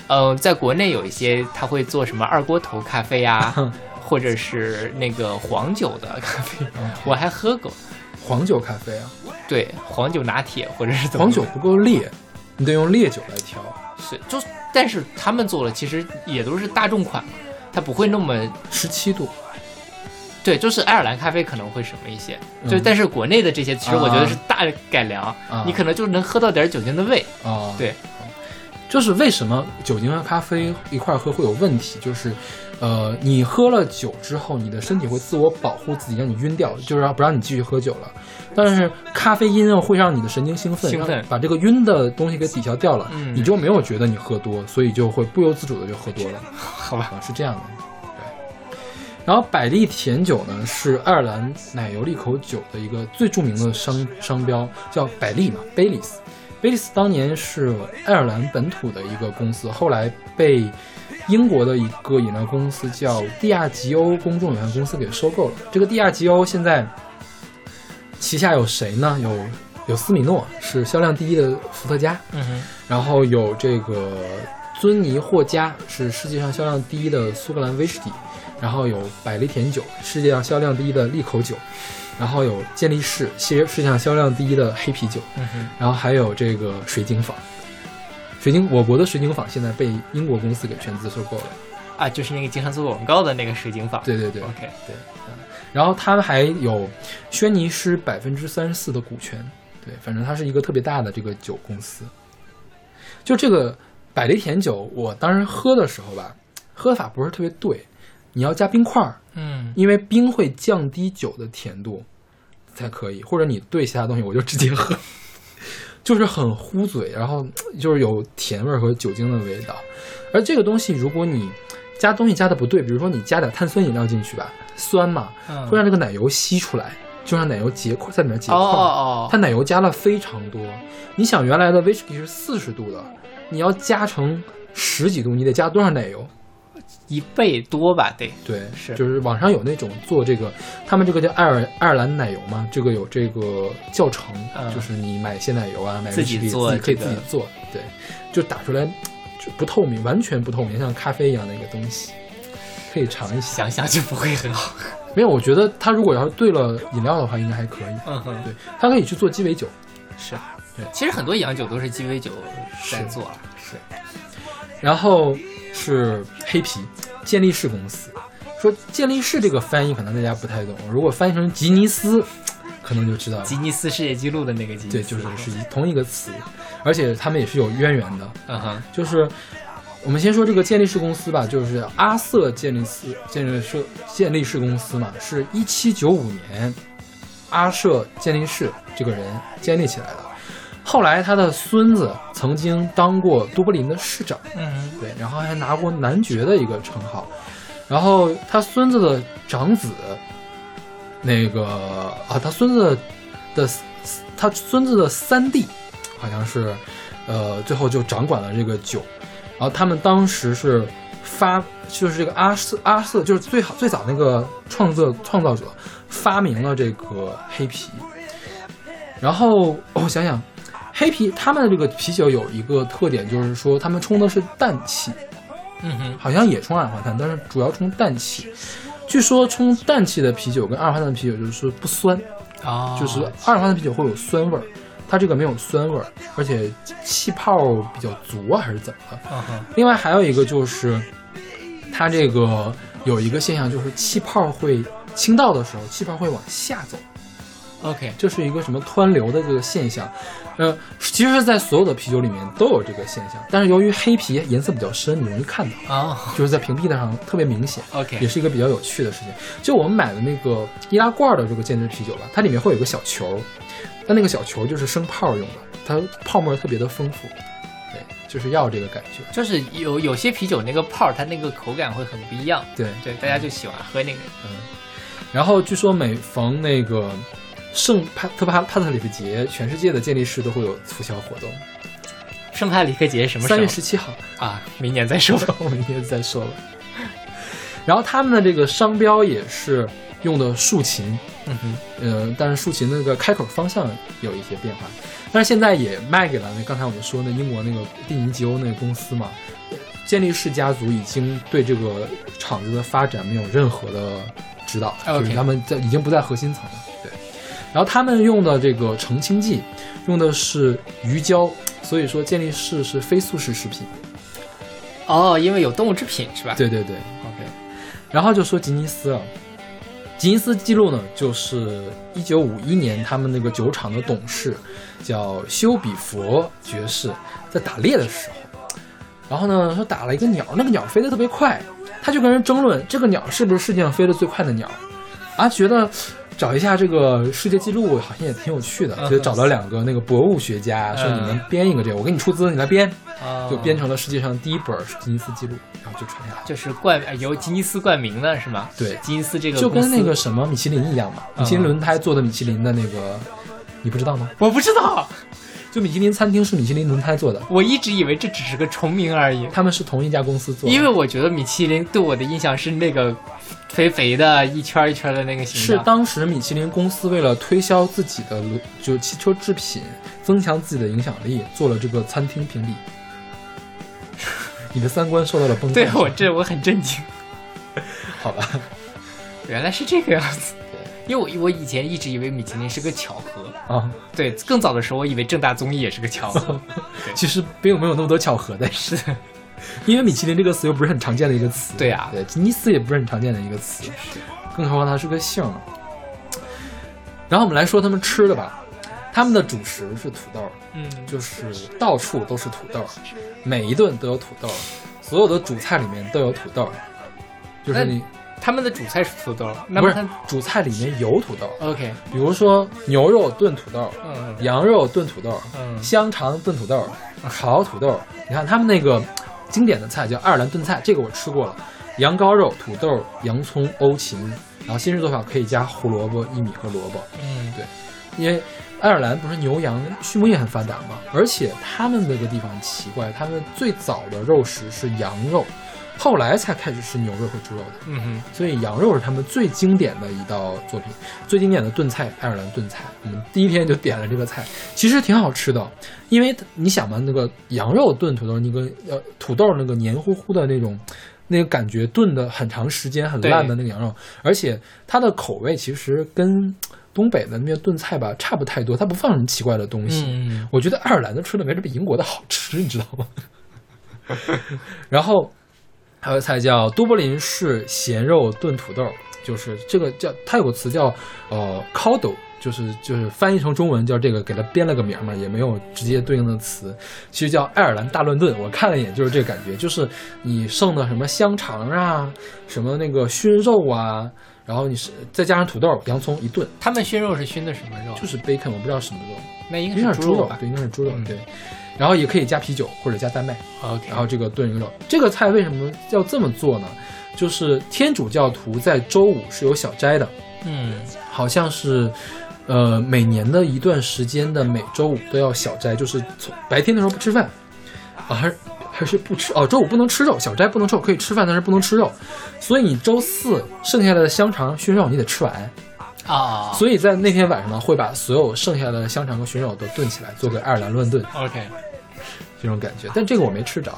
呃，在国内有一些他会做什么二锅头咖啡呀、或者是那个黄酒的咖啡，我还喝过。黄酒咖啡啊，对，黄酒拿铁或者是怎么黄酒不够烈，你得用烈酒来调。是就，但是他们做的其实也都是大众款嘛，它不会那么十七度，对，就是爱尔兰咖啡可能会什么一些，就嗯但是国内的这些其实我觉得啊。是大改良，啊。你可能就能喝到点酒精的味。啊，对，就是为什么酒精和咖啡一块喝会有问题，就是，呃，你喝了酒之后，你的身体会自我保护自己，让你晕掉，就是让不让你继续喝酒了。但是咖啡因会让你的神经兴奋，兴奋把这个晕的东西给抵消掉了，嗯你就没有觉得你喝多，所以就会不由自主的就喝多了。好吧，啊，是这样的。对，然后百利甜酒呢是爱尔兰奶油利口酒的一个最著名的商商标，叫百利嘛 （Baileys）。Baileys 当年是爱尔兰本土的一个公司，后来被英国的一个饮料公司叫蒂亚吉欧公众有限公司给收购了。这个蒂亚吉欧现在旗下有谁呢？有有斯米诺，是销量第一的伏特加，嗯哼，然后有这个尊尼获加是世界上销量第一的苏格兰威士忌，然后有百利甜酒，世界上销量第一的利口酒，然后有健力士，世世界上销量第一的黑啤酒，嗯哼，然后还有这个水晶坊。水晶，我国的水晶坊现在被英国公司给全资收购了。啊，就是那个经常做广告的那个水晶坊。对对对，，OK，对然后他们还有轩尼诗百分之三十四的股权，对，反正它是一个特别大的这个酒公司。就这个百利甜酒，我当时喝的时候吧，喝法不是特别对，你要加冰块儿，嗯，因为冰会降低酒的甜度才可以，或者你兑其他东西，我就直接喝，就是很糊嘴，然后就是有甜味儿和酒精的味道。而这个东西，如果你加东西加的不对，比如说你加点碳酸饮料进去吧，酸嘛，嗯会让这个奶油吸出来，就让奶油结块在里面结哦块。哦哦，它奶油加了非常多，你想原来的威士忌是四十度的，你要加成十几度，你得加多少奶油？一倍多吧，得。对，是就是网上有那种做这个，他们这个叫爱尔爱尔兰奶油嘛，这个有这个教程，嗯就是你买鲜奶油啊，买自己做自己可以自己做，对，就打出来就不透明，完全不透明，像咖啡一样的一个东西，可以尝一下。想想就不会很好。没有，我觉得它如果要是兑了饮料的话，应该还可以。嗯哼，对，它可以去做鸡尾酒。是。对其实很多洋酒都是鸡尾酒在做。是，然后是黑皮，健力士公司。说健力士这个翻译可能大家不太懂，如果翻译成吉尼斯，可能就知道了。吉尼斯世界纪录的那个吉尼斯。对，就是是同一个词，而且他们也是有渊源的。嗯哼，就是我们先说这个健力士公司吧，就是阿瑟健力斯健力士健力士公司嘛，是一七九五年阿瑟健力士这个人建立起来的。后来他的孙子曾经当过都柏林的市长，嗯对，然后还拿过男爵的一个称号。然后他孙子的长子，那个啊，他孙子的他孙子的三弟，好像是，呃，最后就掌管了这个酒。然后他们当时是发，就是这个阿瑟阿瑟，就是最好最早那个创作创造者发明了这个黑啤。然后我想想，黑啤他们的这个啤酒有一个特点，就是说他们冲的是氮气。嗯哼，好像也冲二氧化碳，但是主要冲氮气。据说冲氮气的啤酒跟二氧化碳的啤酒就是不酸，哦，就是二氧化碳啤酒会有酸味儿，它这个没有酸味儿，而且气泡比较足啊，还是怎么的？嗯哼，另外还有一个就是，它这个有一个现象，就是气泡会倾倒的时候，气泡会往下走，OK，这是一个什么湍流的这个现象。呃，其实，在所有的啤酒里面都有这个现象，但是由于黑啤颜色比较深，你容易看到。哦就是在瓶壁上特别明显，也，OK，也是一个比较有趣的事情。就我们买的那个易拉罐的这个健力啤酒吧，它里面会有一个小球，但那个小球就是生泡用的，它泡沫特别的丰富，对，就是要这个感觉。就是有有些啤酒那个泡儿，它那个口感会很不一样。对，对，大家就喜欢喝那个。嗯。然后据说每逢那个圣帕特帕帕特里克节，全世界的健力士都会有促销活动，圣帕里克节什么时三月十七号。啊？明年再说吧。<laughs> 我们明年再说吧。然后他们的这个商标也是用的竖琴，嗯哼，呃，但是竖琴那个开口方向有一些变化，但是现在也卖给了那刚才我们说那英国那个蒂尼吉欧那个公司嘛。健力士家族已经对这个厂子的发展没有任何的指导就是他们在已经不在核心层了。对，然后他们用的这个澄清剂用的是鱼胶，所以说健力士是非素食食品。哦，因为有动物制品是吧？对对对，，OK，然后就说吉尼斯啊，吉尼斯记录呢，就是一九五一年他们那个酒厂的董事叫休比佛爵士，在打猎的时候，然后呢说打了一个鸟，那个鸟飞得特别快，他就跟人争论这个鸟是不是世界上飞得最快的鸟，啊，觉得。找一下这个世界纪录，好像也挺有趣的，嗯。就找了两个那个博物学家，说你们编一个这个，我给你出资，你来编，哦就编成了世界上第一本吉尼斯纪录，然后就传下来。就是冠呃由吉尼斯冠名的是吗？对，吉尼斯这个就跟那个什么米其林一样嘛，米其林轮胎做的米其林的那个，你不知道吗？我不知道，就米其林餐厅是米其林轮胎做的，我一直以为这只是个重名而已。他们是同一家公司做的。因为我觉得米其林对我的印象是那个肥肥的一圈一圈的那个形是。当时米其林公司为了推销自己的轮就汽车制品，增强自己的影响力，做了这个餐厅评比。你的三观受到了崩对。我这我很震惊，<laughs> 好吧，原来是这个样子。因为我我以前一直以为米其林是个巧合，啊，对，更早的时候我以为正大综艺也是个巧合。<laughs> 其实并没有那么多巧合的，是，因为米其林这个词又不是很常见的一个词。对啊对，吉尼斯也不是很常见的一个词，更何况它是个姓。然后我们来说他们吃的吧，他们的主食是土豆，嗯，就是到处都是土豆，每一顿都有土豆，所有的主菜里面都有土豆，就是你他们的主菜是土豆，那不是么主菜里面有土豆，OK，比如说牛肉炖土豆，嗯。羊肉炖土豆，嗯。香肠炖土豆，烤土豆。你看他们那个经典的菜叫爱尔兰炖菜，这个我吃过了，羊羔肉、土豆、洋葱、欧芹，然后新式做法可以加胡萝卜、薏米和萝卜，嗯，对因为爱尔兰不是牛羊畜牧业很发达嘛，而且他们那个地方很奇怪，他们最早的肉食是羊肉，后来才开始吃牛肉和猪肉的。嗯哼，所以羊肉是他们最经典的一道作品，最经典的炖菜，爱尔兰炖菜。我们第一天就点了这个菜，其实挺好吃的，因为你想嘛，那个羊肉炖土豆，那个呃土豆那个黏糊糊的那种。那个感觉炖的很长时间很烂的那个羊肉，而且它的口味其实跟东北的那边炖菜吧差不太多，它不放什么奇怪的东西。嗯我觉得爱尔兰的吃的没这比英国的好吃，你知道吗？<laughs> 然后还有菜叫都柏林式咸肉炖土豆，就是这个叫它有个词叫呃 c o d o 就是就是翻译成中文叫这个，给它编了个名儿嘛，也没有直接对应的词，其实叫爱尔兰大乱炖。我看了一眼，就是这个感觉，就是你剩的什么香肠啊，什么那个熏肉啊，然后你是再加上土豆、洋葱一炖，他们熏肉是熏的什么肉？就是 bacon，我不知道什么肉。那应应该是猪肉吧？对，应该是猪肉，嗯对。然后也可以加啤酒或者加丹麦，OK，然后这个炖一个肉。这个菜为什么要这么做呢？就是天主教徒在周五是有小斋的，嗯好像是，呃，每年的一段时间的每周五都要小斋，就是从白天的时候不吃饭，啊，还是还是不吃哦，周五不能吃肉，小斋不能吃肉，可以吃饭，但是不能吃肉。所以你周四剩下来的香肠、熏肉你得吃完。啊，所以在那天晚上呢，会把所有剩下的香肠和熏肉都炖起来，做个爱尔兰乱炖。OK，这种感觉，但这个我没吃着。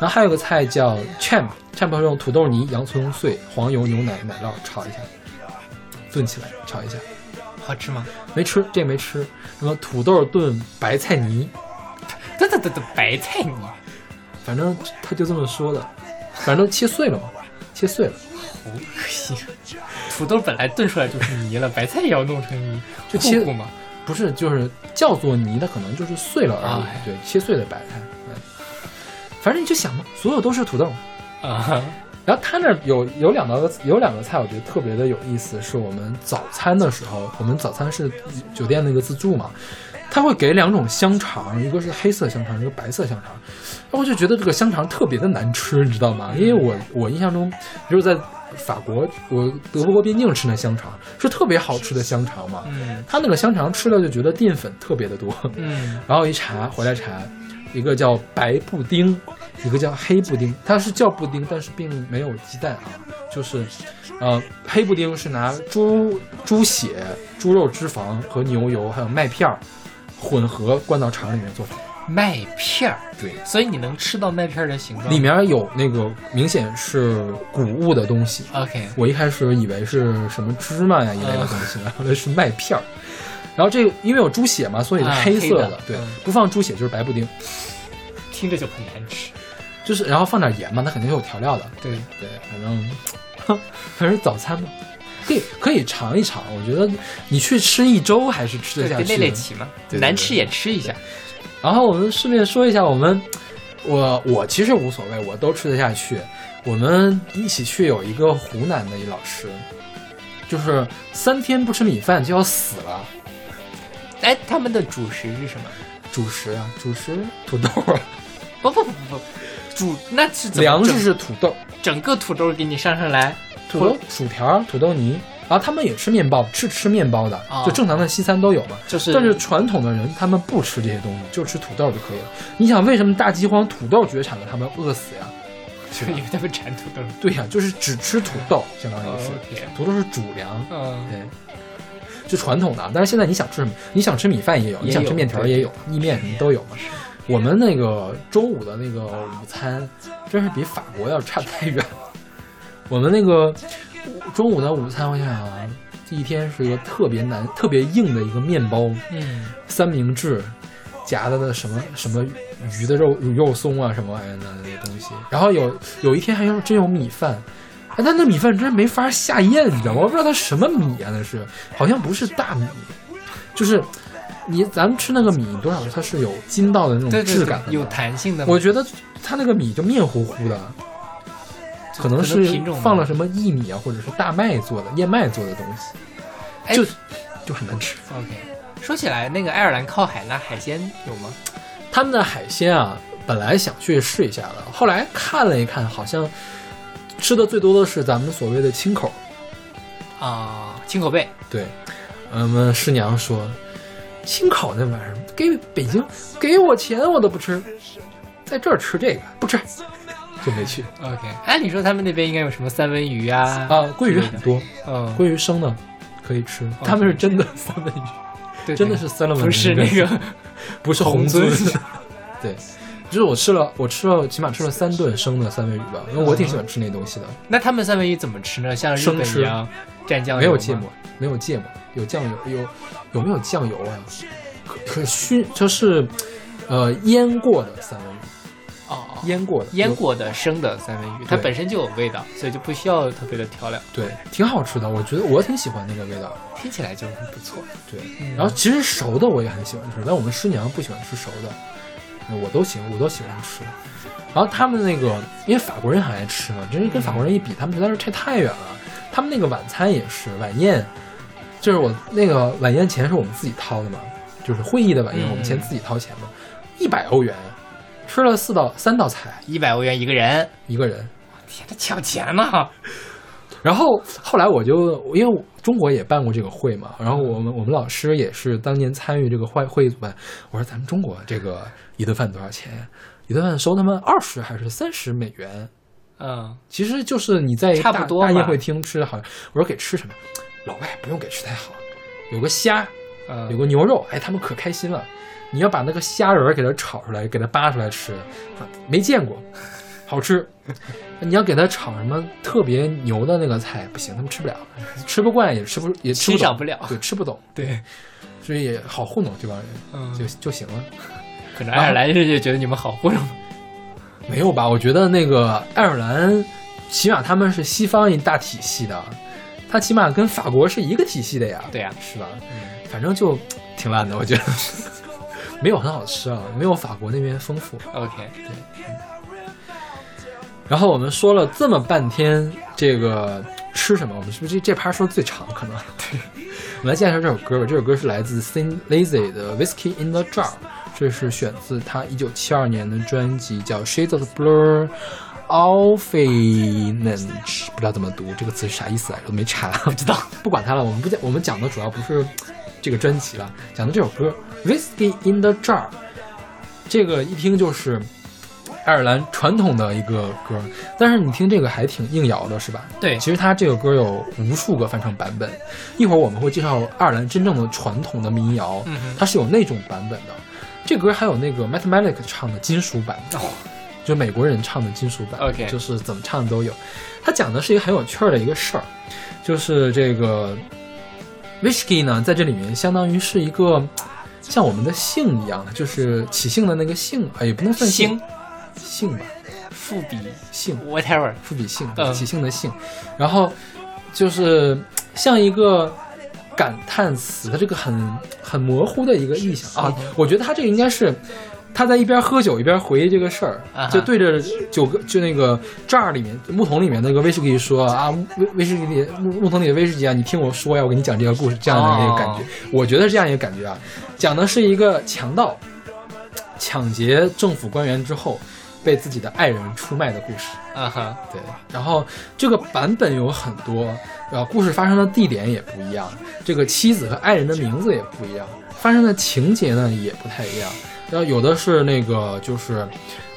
然后还有个菜叫 champ，champ 用土豆泥、洋葱碎、黄油、牛奶、奶酪炒一下，炖起来炒一下。好吃吗？没吃，这个没吃。什么土豆炖白菜泥，等等等等，白菜泥，反正他就这么说的，反正切碎了嘛，切碎了，好恶心。土豆本来炖出来就是泥了，白菜也要弄成泥，就切过吗？不是就是叫做泥，的可能就是碎了而已。哎对，切碎的白菜。嗯，反正你就想嘛，所有都是土豆。啊，然后他那儿有有两道有两个菜，我觉得特别的有意思，是我们早餐的时候，我们早餐是酒店那个自助嘛，他会给两种香肠，一个是黑色香肠，一个白色香肠，然后我就觉得这个香肠特别的难吃，你知道吗？因为我我印象中，就是在法国，我德国边境吃那香肠是特别好吃的香肠嘛，嗯。他那个香肠吃了就觉得淀粉特别的多，嗯。然后一查回来查，一个叫白布丁，一个叫黑布丁。它是叫布丁，但是并没有鸡蛋啊，就是，呃，黑布丁是拿猪猪血、猪肉脂肪和牛油还有麦片儿混合灌到肠里面做法。麦片儿，对，所以你能吃到麦片儿的形状。里面有那个明显是谷物的东西。OK，我一开始以为是什么芝麻呀一类的东西，然后那是麦片儿。然后这个因为有猪血嘛，所以是啊黑色的。对嗯，不放猪血就是白布丁。听着就很难吃。就是然后放点盐嘛，它肯定是有调料的。对，对，反正 <laughs> 反正早餐嘛，可以可以尝一尝。我觉得你去吃一周还是吃得下对，去的。累累齐嘛，对对难吃也吃一下。然后我们顺便说一下，我们我我其实无所谓，我都吃得下去。我们一起去有一个湖南的一老师，就是三天不吃米饭就要死了。哎，他们的主食是什么？主食啊，主食土豆啊，不不不不不，主那是粮食是土豆，整个土豆给你上上来。土豆、薯条、土豆泥。然后他们也吃面包，吃吃面包的，啊就正常的西餐都有嘛。就是但是传统的人他们不吃这些东西，就吃土豆就可以了。你想为什么大饥荒土豆绝产了，他们饿死呀？就因为他们馋土豆。<laughs> 对呀，就是只吃土豆，相当于是、土豆是主粮，嗯，对，就传统的。但是现在你想吃什么？你想吃米饭也有，也有你想吃面条也有，意面什么都有嘛。我们那个周五的那个午餐，真是比法国要差太远了。我们那个中午的午餐，我想想啊，第一天是一个特别难、特别硬的一个面包，嗯，三明治夹的那什么什么鱼的肉肉松啊，什么玩意儿的那些东西。然后有有一天还有真有米饭，哎，但那米饭真没法下咽，你知道吗？我不知道它什么米啊，那是好像不是大米，就是你咱们吃那个米多少，它是有筋道的那种质感的嘛，有弹性的。我觉得它那个米就面糊糊的，可能是放了什么薏米啊，或者是大麦做的、燕麦做的东西，哎就就很难吃。OK。说起来，那个爱尔兰靠海，那海鲜有吗？他们的海鲜啊，本来想去试一下的，后来看了一看，好像吃的最多的是咱们所谓的清口。啊，青口贝。对，我们师娘说，清口那玩意儿给北京给我钱我都不吃，在这儿吃这个不吃，就没去 OK。按理说他们那边应该有什么三文鱼啊？啊。鲑鱼很多，嗯，鲑鱼生的可以吃，他们是真的三文鱼。对，真的是三文鱼，不是那个 <laughs> 不是红红鳟鳟。<laughs> 对，就是我吃了，我吃了起码吃了三顿生的三文鱼吧，因为我挺喜欢吃那东西的。那他们三文鱼怎么吃呢？像日生吃本一样蘸酱油？没有芥末，没有芥末，有酱油，有有没有酱油啊？可可熏就是呃腌过的三文鱼，哦，哦腌过的，腌过的生的三文鱼，它本身就有味道，所以就不需要特别的调料，对，挺好吃的，我觉得我挺喜欢那个味道。听起来就很不错。对，嗯然后其实熟的我也很喜欢吃，但我们师娘不喜欢吃熟的，我都喜欢，我都喜欢吃。然后他们那个，因为法国人很爱吃嘛，真是跟法国人一比，他们实在是差太远了。他们那个晚餐也是晚宴，就是我那个晚宴钱是我们自己掏的嘛，就是会议的晚宴，嗯我们钱自己掏钱嘛，一百欧元，吃了四道三道菜一百欧元一个人，一个人。天，他抢钱呢！<laughs> 然后后来我就因为中国也办过这个会嘛，然后我们我们老师也是当年参与这个会会议组办。我说咱们中国这个一顿饭多少钱？一顿饭收他们二十还是三十美元？嗯，其实就是你在大差不多大宴会厅吃的好像。我说给吃什么？老外不用给吃太好，有个虾，嗯有个牛肉，哎，他们可开心了。你要把那个虾仁儿给它炒出来，给它扒出来吃，没见过，<laughs> 好吃。你要给它炒什么特别牛的那个菜，不行，他们吃不了，<laughs> 吃不惯也吃不也吃不懂欣赏不了对，吃不懂，对，所以也好糊弄这帮人，嗯，就就行了。可能爱尔兰人就觉得你们好糊弄。没有吧？我觉得那个爱尔兰，起码他们是西方一大体系的，他起码跟法国是一个体系的呀，对呀是吧？嗯反正就挺烂的，我觉得没有很好吃啊，没有法国那边丰富。OK，对然后我们说了这么半天这个吃什么，我们是不是这这趴说的最长？可能对。<laughs> 我们来介绍这首歌吧。这首歌是来自 Thin Lizzy 的《Whiskey in the Jar》，这是选自他一九七二年的专辑叫《Shades of Blur》。Orphanage 不知道怎么读这个词是啥意思来着，我没查，不知道。不管它了，我们不讲，我们讲的主要不是这个专辑了，讲的这首歌《Whiskey in the Jar》。这个一听就是爱尔兰传统的一个歌，但是你听这个还挺硬摇的，是吧？对其实它这个歌有无数个翻唱版本，一会儿我们会介绍爱尔兰真正的传统的民谣，嗯它是有那种版本的。这歌还有那个 Mathematic 唱的金属版，哦就美国人唱的金属版 OK 就是怎么唱的都有。它讲的是一个很有趣儿的一个事儿，就是这个 whisky 呢，在这里面相当于是一个像我们的姓一样的，就是起姓的那个姓，啊，也不能算姓姓姓吧，复比姓 whatever，复比姓，嗯起姓的姓，然后就是像一个感叹词，它这个很很模糊的一个意象啊。我觉得它这个应该是他在一边喝酒一边回忆这个事儿，就对着酒个就那个罩儿里面木桶里面那个威士忌说啊，威威士忌里木木桶里的威士忌啊，你听我说呀，我给你讲这个故事，这样的一个感觉，哦我觉得是这样一个感觉啊，讲的是一个强盗抢劫政府官员之后。被自己的爱人出卖的故事，啊哈，对，然后这个版本有很多，呃，故事发生的地点也不一样，这个妻子和爱人的名字也不一样，发生的情节呢也不太一样。然后有的是那个就是，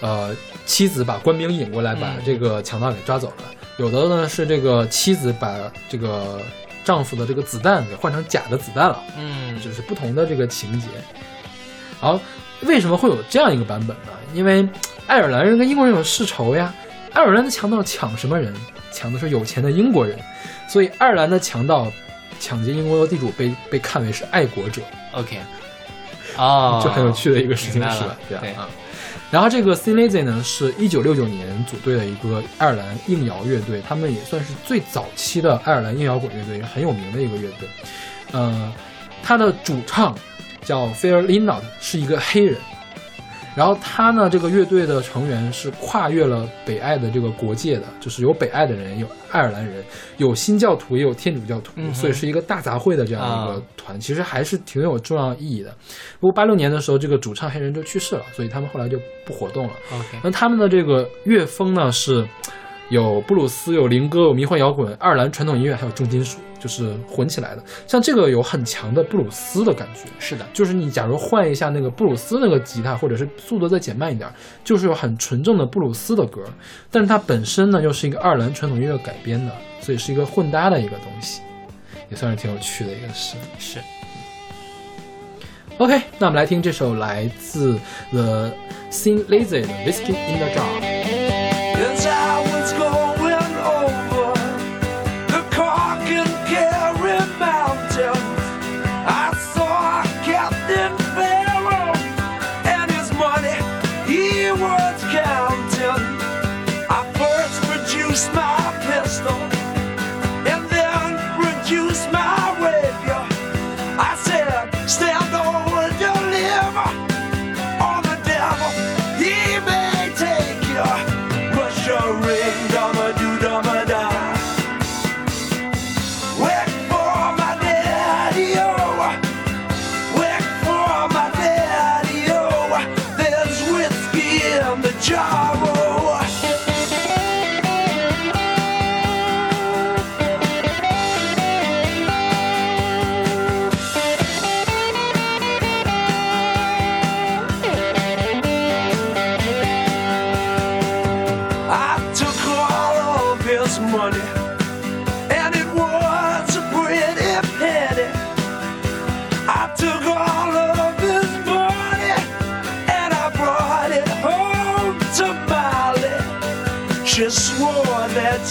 呃，妻子把官兵引过来，把嗯这个强盗给抓走了；有的呢是这个妻子把这个丈夫的这个子弹给换成假的子弹了。嗯，就是不同的这个情节。然后为什么会有这样一个版本呢？因为爱尔兰人跟英国人有世仇呀，爱尔兰的强盗抢什么人？抢的是有钱的英国人，所以爱尔兰的强盗抢劫英国的地主被被看为是爱国者，OK，哦，就很有趣的一个事情，是吧？对对啊。然后这个 Thin Lizzy 呢，是一九六九年组队的一个爱尔兰硬摇乐队，他们也算是最早期的爱尔兰硬摇滚乐队，很有名的一个乐队。呃，他的主唱叫 Fair Linard，是一个黑人。然后他呢，这个乐队的成员是跨越了北爱的这个国界的，就是有北爱的人，有爱尔兰人，有新教徒，也有天主教徒，嗯所以是一个大杂烩的这样一个啊团，其实还是挺有重要意义的。不过八六年的时候，这个主唱黑人就去世了，所以他们后来就不活动了。OK，那他们的这个乐风呢是有布鲁斯、有灵歌、有迷幻摇滚、爱尔兰传统音乐，还有重金属，就是混起来的。像这个有很强的布鲁斯的感觉，是的，就是你假如换一下那个布鲁斯那个吉他，或者是速度再减慢一点，就是有很纯正的布鲁斯的歌，但是它本身呢又是一个爱尔兰传统音乐改编的，所以是一个混搭的一个东西，也算是挺有趣的一个事。是 OK，那我们来听这首来自 The Thin Lizzy 的 Whiskey in the Jar。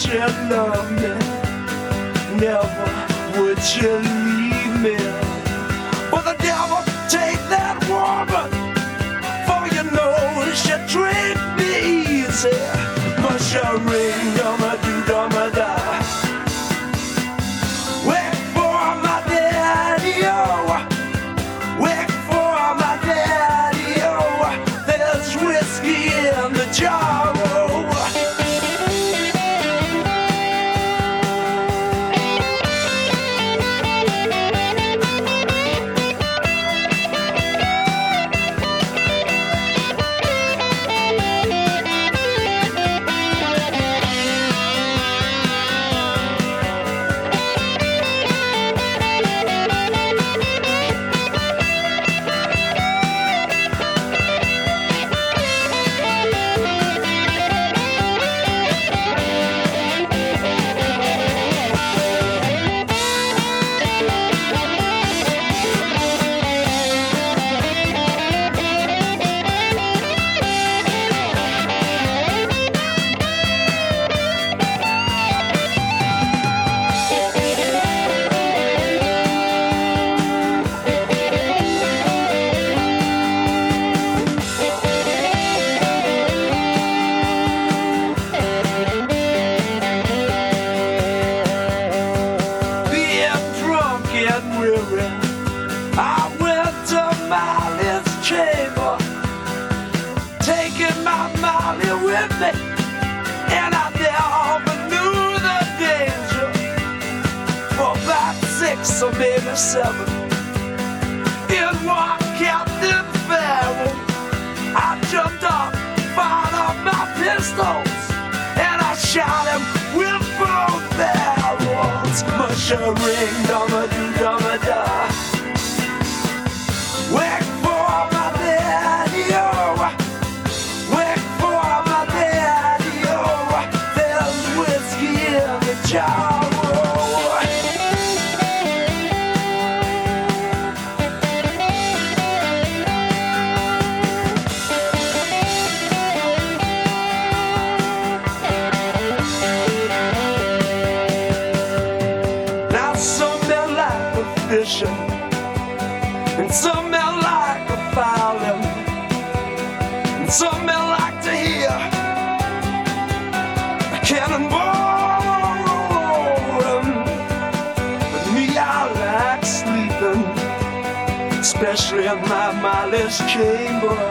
She loved me, never would you leave me. But the devil take that woman. For you know she treat me easy. Must you ring, dama do dama ring, dama do dama da. this chamber.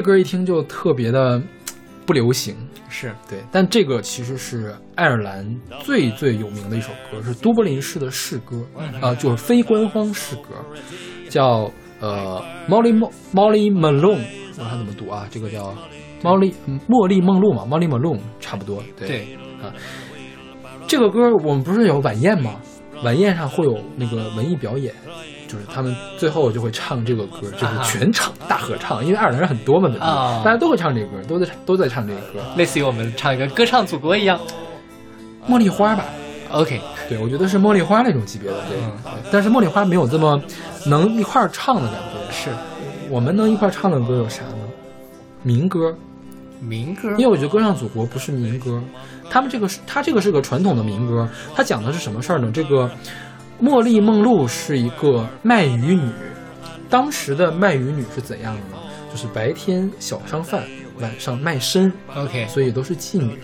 这歌一听就特别的不流行，是对，但这个其实是爱尔兰最最有名的一首歌，是都柏林市的市歌，啊、就是非官方市歌，叫呃 Molly Mo Molly Malone，我看怎么读啊？这个叫 Molly 嗯茉莉梦露嘛，Molly Malone 差不多，对啊，这个歌我们不是有晚宴吗？晚宴上会有那个文艺表演，就是他们最后就会唱这个歌，就是啊全场大合唱，因为爱尔兰人很多嘛，对不对？啊大家都会唱这个歌，都在都在唱这个歌。类似于我们唱一个歌唱祖国一样。茉莉花吧，OK，对我觉得是茉莉花那种级别的这个，嗯对但是茉莉花没有这么能一块儿唱的感觉。是我们能一块儿唱的歌有啥呢？民歌，民歌因为我觉得《歌唱祖国》不是民歌，他们这个是他这个是个传统的民歌，它讲的是什么事儿呢？这个茉莉梦露是一个卖鱼女，当时的卖鱼女是怎样的呢？就是白天小商贩，晚上卖身，OK，所以都是妓女，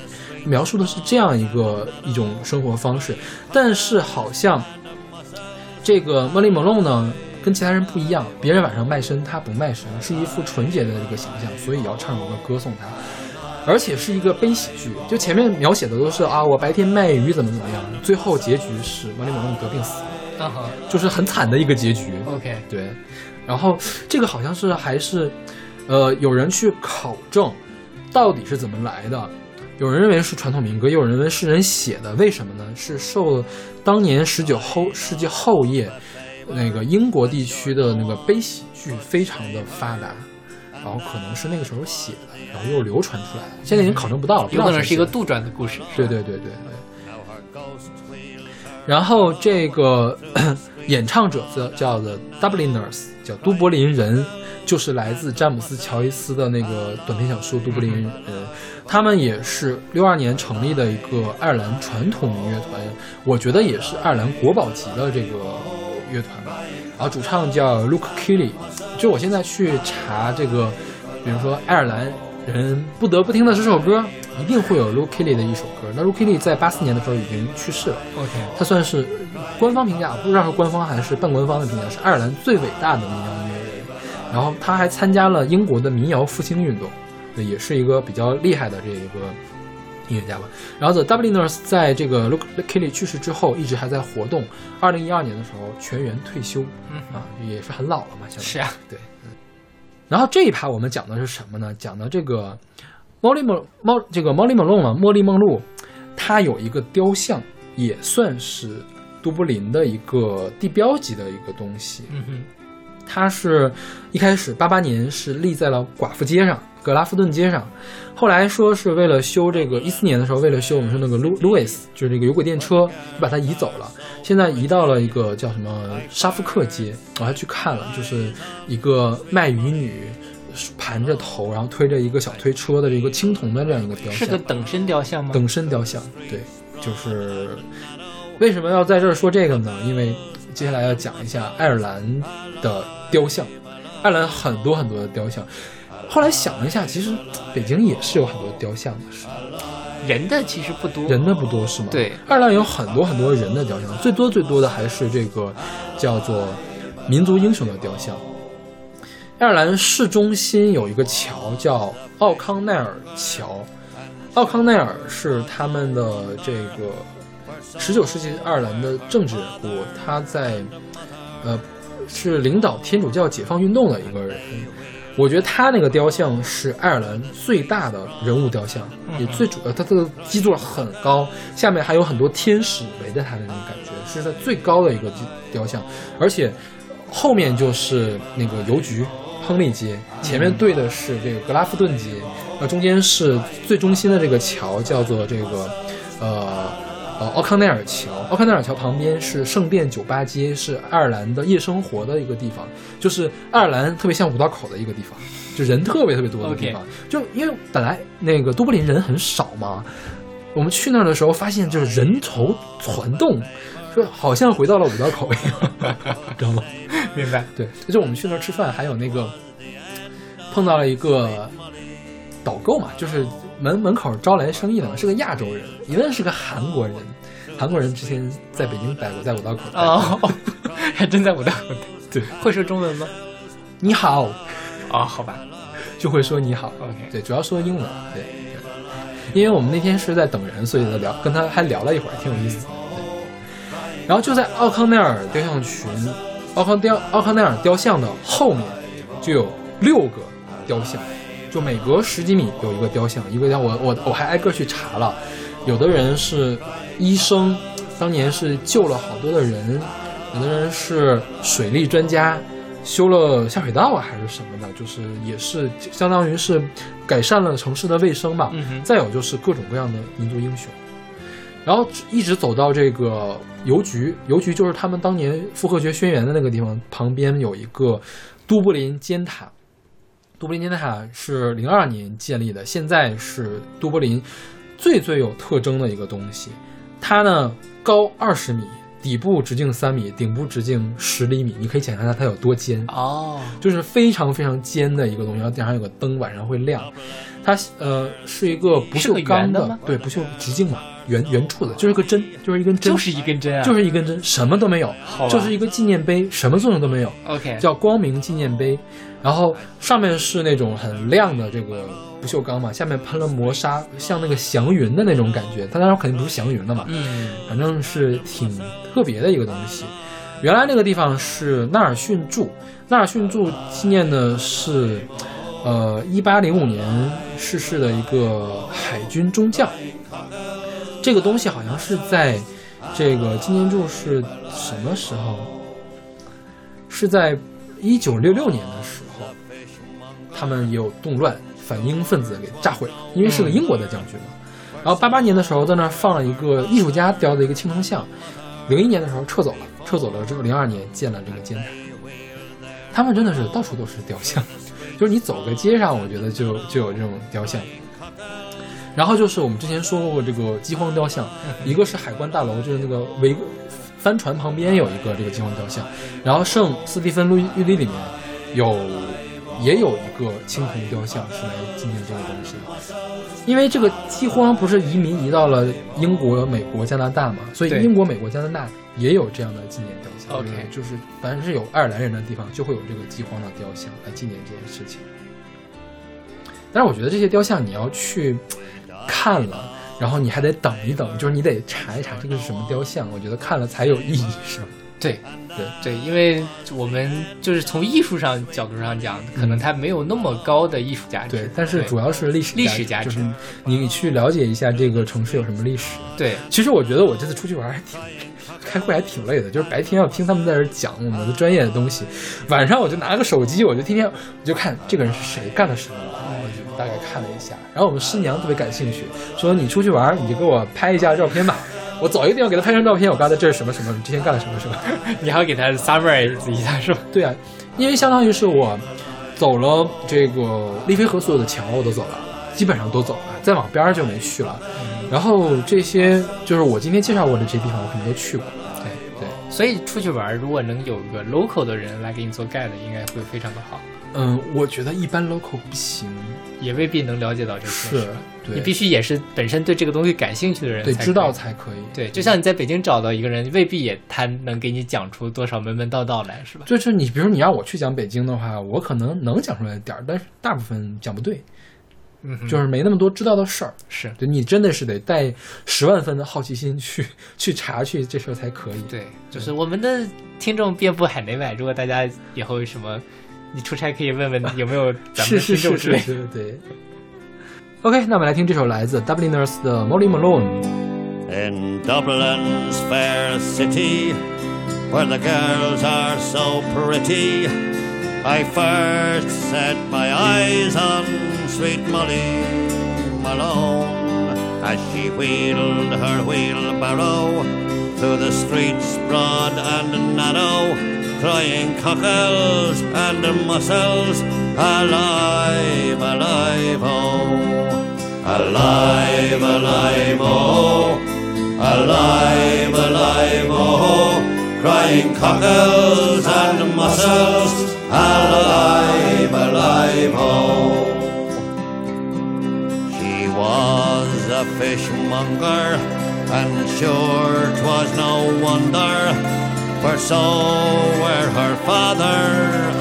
描述的是这样一个一种生活方式。但是好像这个茉莉梦露呢，跟其他人不一样，别人晚上卖身，她不卖身，是一副纯洁的这个形象，所以要唱一个歌颂她。而且是一个悲喜剧，就前面描写的都是啊，我白天卖鱼怎么怎么样，最后结局是茉莉梦露得病死就是很惨的一个结局。，OK，对，然后这个好像是还是，呃，有人去考证到底是怎么来的。有人认为是传统民歌，也有人认为是人写的。为什么呢？是受当年十九后世纪后叶那个英国地区的那个悲喜剧非常的发达，然后可能是那个时候写的，然后又流传出来的。现在已经考证不到了，有可能是一个杜撰的故事。对对对对对。然后这个 <clears throat> 演唱者叫叫 The Dubliners，叫都柏林人，就是来自詹姆斯·乔伊斯的那个短篇小说《都柏林人》。他们也是六二年成立的一个爱尔兰传统民乐团，我觉得也是爱尔兰国宝级的这个乐团吧。然后主唱叫 Luke Kelly，就我现在去查这个，比如说爱尔兰人不得不听的这首歌，一定会有 Luke Kelly 的一首歌。那 Luke Kelly 在八四年的时候已经去世了，OK，他算是官方评价，不知道是官方还是半官方的评价，是爱尔兰最伟大的民谣音乐人。然后他还参加了英国的民谣复兴运动，对，也是一个比较厉害的这一个音乐家吧。然后 The Dubliners 在这个 Luke Kelly 去世之后，一直还在活动。二零一二年的时候全员退休，嗯啊，也是很老了嘛，相当于是啊，对，嗯。然后这一趴我们讲的是什么呢？讲的这个猫莉梦猫这个猫莉梦露嘛，茉莉梦露，它有一个雕像，也算是都柏林的一个地标级的一个东西。嗯哼，它是一开始八八年是立在了寡妇街上，格拉夫顿街上，后来说是为了修这个一四年的时候，为了修我们说那个路路易斯，就是这个有轨电车，把它移走了，现在移到了一个叫什么沙夫克街，我还去看了，就是一个卖鱼女。盘着头，然后推着一个小推车的这个青铜的这样一个雕像，是个等身雕像吗？等身雕像，对，就是为什么要在这儿说这个呢？因为接下来要讲一下爱尔兰的雕像，爱尔兰很多很多的雕像。后来想了一下，其实北京也是有很多雕像的，是吧？人的其实不多。人的不多是吗？对，爱尔兰有很多很多人的雕像，最多最多的还是这个叫做民族英雄的雕像。爱尔兰市中心有一个桥叫奥康奈尔桥，奥康奈尔是他们的这个十九世纪爱尔兰的政治人物，他在呃是领导天主教解放运动的一个人。我觉得他那个雕像是爱尔兰最大的人物雕像，也最主要，它这个基座很高，下面还有很多天使围着他的那种感觉，是在最高的一个雕像，而且后面就是那个邮局亨利街，前面对的是这个格拉夫顿街，呃，中间是最中心的这个桥叫做这个呃呃奥康奈尔桥，奥康奈尔桥旁边是圣殿酒吧街，是爱尔兰的夜生活的一个地方，就是爱尔兰特别像五道口的一个地方，就人特别特别多的地方。就因为本来那个都柏林人很少嘛，我们去那儿的时候发现就是人头攒动，说好像回到了五道口一样，<laughs> 知道吗？明白。对，就我们去那儿吃饭，还有那个碰到了一个导购嘛，就是门门口招来生意的嘛，是个亚洲人，一问是个韩国人，韩国人之前在北京待过，在五道口。哦，<laughs> 还真在五道口。对，会说中文吗？你好，哦，好吧。就会说你好。OK 对，主要说英文。对，对因为我们那天是在等人，所以聊跟他还聊了一会儿，挺有意思的。对然后就在奥康奈尔雕像群，奥康雕奥康奈尔雕像的后面就有六个雕像，就每隔十几米有一个雕像，一个雕我我我还挨个去查了，有的人是医生，当年是救了好多的人，有的人是水利专家，修了下水道啊还是什么的，就是也是相当于是改善了城市的卫生吧。嗯再有就是各种各样的民族英雄，然后一直走到这个邮局，邮局就是他们当年复活节宣言的那个地方，旁边有一个都柏林尖塔。都柏林尖塔是零二年建立的，现在是都柏林最最有特征的一个东西。它呢高二十米，底部直径三米，顶部直径十厘米。你可以想象它它有多尖。哦，就是非常非常尖的一个东西，然后顶上有个灯，晚上会亮。它呃是一个不锈钢的，的对，不锈直径嘛，圆圆柱子，就是个针，就是一根针，就是一根针啊，就是一根针，什么都没有就是一个纪念碑，什么作用都没有，OK，叫光明纪念碑。然后上面是那种很亮的这个不锈钢嘛，下面喷了磨砂，像那个祥云的那种感觉。它当然肯定不是祥云了嘛，嗯，反正是挺特别的一个东西。原来那个地方是纳尔逊柱，纳尔逊柱纪念的是，呃，一八零五年逝世的一个海军中将。这个东西好像是在这个纪念柱是什么时候？是在一九六六年的时候，他们有动乱，反英分子给炸毁了，因为是个英国的将军嘛。然后八八年的时候，在那儿放了一个艺术家雕的一个青铜像，零一年的时候撤走了，撤走了之后，零二年建了这个尖塔。他们真的是到处都是雕像，<laughs> 就是你走个街上，我觉得就就有这种雕像。然后就是我们之前说过这个饥荒雕像，一个是海关大楼，就是那个维帆船旁边有一个这个饥荒雕像，然后圣斯蒂芬路寓里里面有也有一个青铜雕像是来纪念这个东西的。因为这个饥荒不是移民移到了英国、美国、加拿大嘛，所以英国、美国、加拿大也有这样的纪念雕像。OK 就是就是凡是有爱尔兰人的地方，就会有这个饥荒的雕像来纪念这件事情。但是我觉得这些雕像你要去看了，然后你还得等一等，就是你得查一查这个是什么雕像，我觉得看了才有意义，是吧？对对对，因为我们就是从艺术上角度上讲，可能它没有那么高的艺术价值，对，但是主要是历史历史价值就是你去了解一下这个城市有什么历史。对其实我觉得我这次出去玩还挺，开会还挺累的，就是白天要听他们在这讲我们的专业的东西，晚上我就拿个手机，我就天天我就看这个人是谁干了什么，我就大概看了一下。然后我们师娘特别感兴趣，说你出去玩你就给我拍一下照片吧。我早一个地方给他拍张照片，我刚才这是什么什么，你之前干了什么什么。<laughs> 你还要给他 summarize 一下是吧？对啊，因为相当于是我走了这个丽妃河所有的桥我都走了，基本上都走了，再往边儿就没去了。然后这些就是我今天介绍过的这些地方，我肯定都去过。所以出去玩，如果能有个 local 的人来给你做 guide，应该会非常的好，嗯，我觉得一般 local 不行，也未必能了解到这些。是吧对你必须也是本身对这个东西感兴趣的人对知道才可以。对，就像你在北京找到一个人，未必也他能给你讲出多少门门道道来，是吧？就是你，比如你让我去讲北京的话，我可能能讲出来点儿，但是大部分讲不对，嗯，就是没那么多知道的事儿。是就你真的是得带十万分的好奇心去去查去这事儿才可以。对，就是我们的听众遍布海内外，如果大家以后有什么，你出差可以问问有没有 <laughs> 咱们的听众之类是是是，对。OK，那我们来听这首来自 Dubliners 的 Molly Malone。In Dublin's fair city, where the girls are so pretty, I first set my eyes on sweet Molly Malone as she wheeled her wheelbarrow through the streets broad and narrow, crying cockles and mussels, alive, alive, oh. Alive, alive, oh, alive, alive, oh, crying cockles and mussels, alive, alive, oh. Was a fishmonger, and sure 'twas no wonder, for so were her father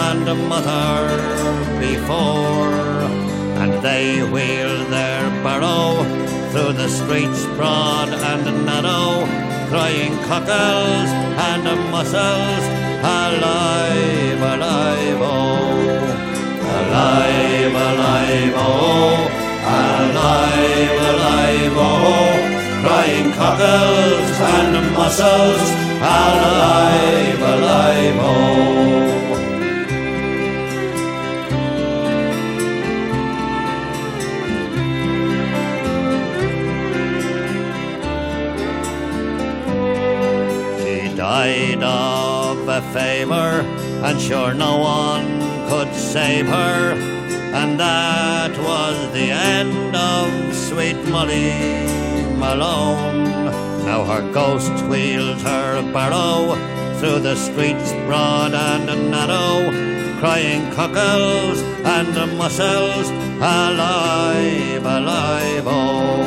and mother before. And they wheeled their barrow through the streets broad and narrow, crying cockles and mussels, alive, alive, oh, alive, alive, oh, alive, alive, oh, oh, crying cockles and mussels, alive, alive, oh. 'She died of a fever, and sure no one could save her. And that was the end of sweet Molly Malone. Now her ghost wheels her barrow through the streets broad and narrow, crying cockles and mussels, alive, alive, oh,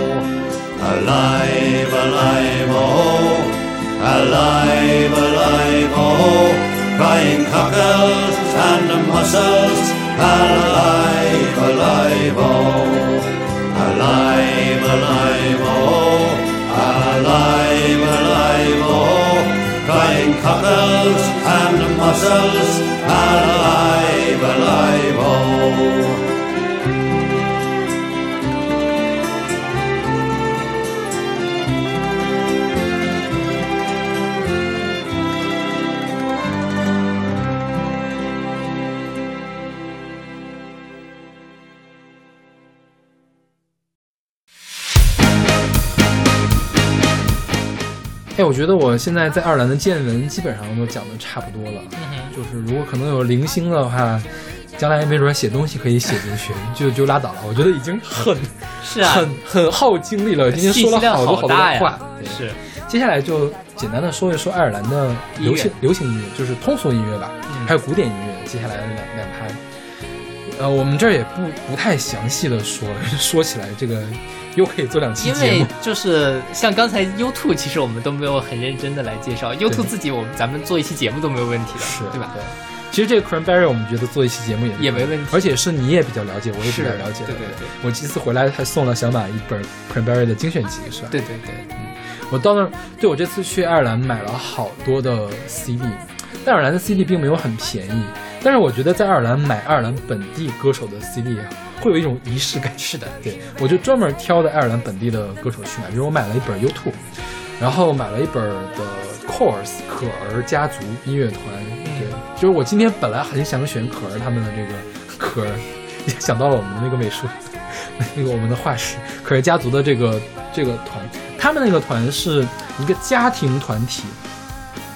alive, alive, oh. Alive, alive, oh, crying cockles and mussels, alive, alive, oh, alive, alive, oh, alive, alive, oh, crying cockles and mussels, alive, alive, oh. 我觉得我现在在爱尔兰的见闻基本上都讲的差不多了。嗯哼，就是如果可能有零星的话，将来没准写东西可以写进去，就就拉倒了。我觉得已经很是啊，很很耗精力了，今天说了好多好多的话。对是，接下来就简单的说一说爱尔兰的流行流行音乐，就是通俗音乐吧，嗯还有古典音乐。接下来的两两趴，呃，我们这儿也不不太详细的说，<laughs> 说起来这个又可以做两期节目因为。就是像刚才 YouTube，其实我们都没有很认真的来介绍 YouTube 自己，我们咱们做一期节目都没有问题的，是对吧？对，其实这个 Cranberry 我们觉得做一期节目也也没问题而且是你也比较了解，我也比较了解的。对对对我这次回来还送了小马一本 Cranberry 的精选集，是吧？对对对，嗯我到那儿，对我这次去爱尔兰买了好多的 CD，但爱尔兰的 CD 并没有很便宜，但是我觉得在爱尔兰买爱尔兰本地歌手的 CD 啊，会有一种仪式感。是的，对我就专门挑的爱尔兰本地的歌手去买，比如我买了一本 U2，然后买了一本的 Course 可儿家族音乐团，对，就是我今天本来很想选可儿他们的这个可儿，也 <laughs> 想到了我们的那个美术，<laughs> 那个我们的画师可儿家族的这个这个团，他们那个团是一个家庭团体，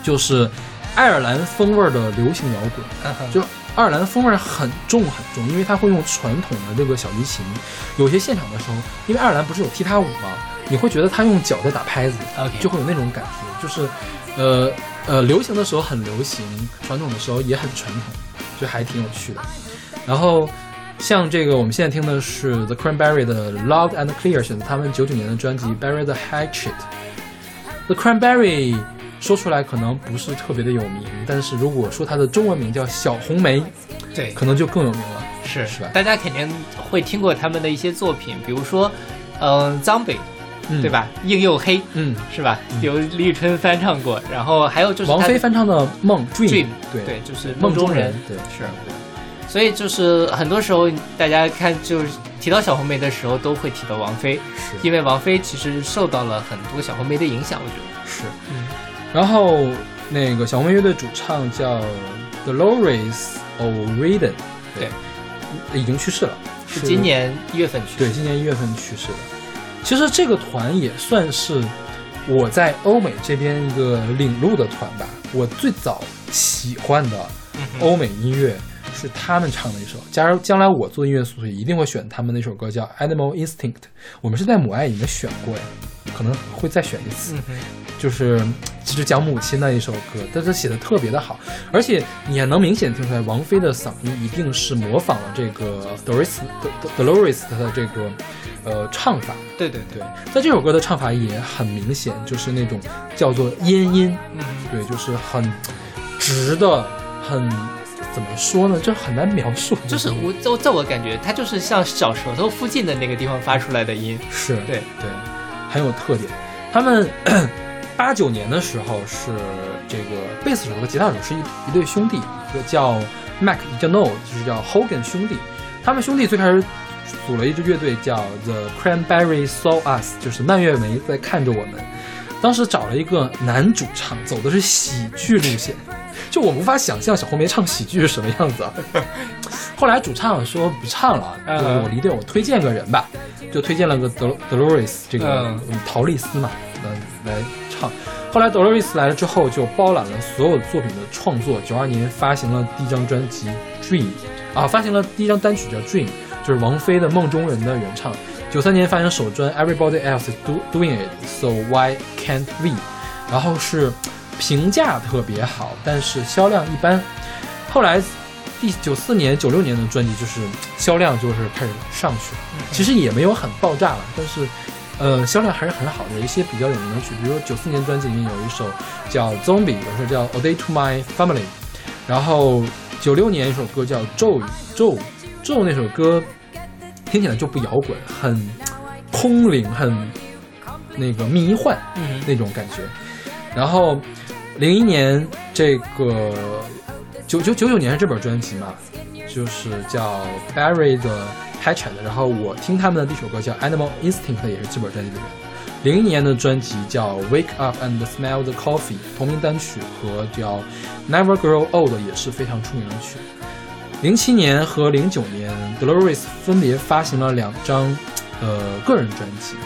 就是爱尔兰风味儿的流行摇滚。就爱尔兰风味儿很重很重，因为它会用传统的这个小提琴。有些现场的时候，因为爱尔兰不是有踢踏舞吗？你会觉得他用脚在打拍子就会有那种感觉，就是，呃，呃，流行的时候很流行，传统的时候也很传统，就还挺有趣的。然后像这个我们现在听的是 The Cranberry 的 Loud and Clear，选择他们九九年的专辑《Bury the Hatchet》。The Cranberry 说出来可能不是特别的有名，但是如果说它的中文名叫小红梅，对，可能就更有名了。是是吧大家肯定会听过他们的一些作品，比如说，嗯、脏北，嗯对？吧？硬又黑，嗯，是吧？由李宇春翻唱过，然后还有就是王他菲翻唱的《梦 Dream》Dream，对对，就是梦中人，对是。所以就是很多时候大家看就是提到小红梅的时候，都会提到王菲，是因为王菲其实受到了很多小红梅的影响，我觉得。是。嗯然后那个小红莓乐队主唱叫 Dolores O'Riordan，对，已经去世了，是今年一月份去世。对今年一月份去世的。其实这个团也算是我在欧美这边一个领路的团吧。我最早喜欢的欧美音乐是他们唱的一首。假如将来我做音乐素材，一定会选他们那首歌叫《Animal Instinct》。我们是在母爱里面选过呀，可能会再选一次。就是其实讲母亲那一首歌，但是写的特别的好，而且你也能明显听出来，王菲的嗓音一定是模仿了这个 Doris Dolores 的这个呃唱法。对对对，对，在这首歌的唱法也很明显，就是那种叫做咽音，嗯，对，就是很直的，很怎么说呢，就很难描述，就是我在在我感觉，它就是像小舌头附近的那个地方发出来的音。是对对，很有特点。他们八九年的时候是这个贝斯手和吉他手是一一对兄弟，一个叫 Mac，一个叫 No，就是叫 Hogan 兄弟。他们兄弟最开始组了一支乐队叫 The Cranberry Saw Us，就是蔓越莓在看着我们。当时找了一个男主唱，走的是喜剧路线，就我无法想象小红梅唱喜剧是什么样子啊。<laughs> 后来主唱说不唱了，就嗯我离队，我推荐个人吧，就推荐了个德 Dolores 这个陶丽丝嘛，嗯来唱。后来 Dolores 来了之后，就包揽了所有作品的创作。九二年发行了第一张专辑《Dream》，啊，发行了第一张单曲叫《Dream》，就是王菲的《梦中人》的原唱。九三年发行首专《Everybody Else is Do Doing It, So Why Can't We》，然后是评价特别好，但是销量一般。后来第九四年、九六年的专辑就是销量就是开始上去了，其实也没有很爆炸了，但是呃销量还是很好的。有一些比较有名的曲，比如说九四年专辑里面有一首叫《Zombie》，有一首叫《A Day to My Family》，然后九六年一首歌叫《咒语咒咒》，那首歌听起来就不摇滚，很空灵，很那个迷幻，嗯那种感觉。然后零一年这个九九九九年是这本专辑嘛，就是叫 Barry 的然后我听他们的第一首歌叫 Animal Instinct，也是这本专辑里面的。零一年的专辑叫 Wake Up and Smell the Coffee，同名单曲和叫 Never Grow Old 也是非常出名的曲。零七年和零九年，Dolores 分别发行了两张呃个人专辑，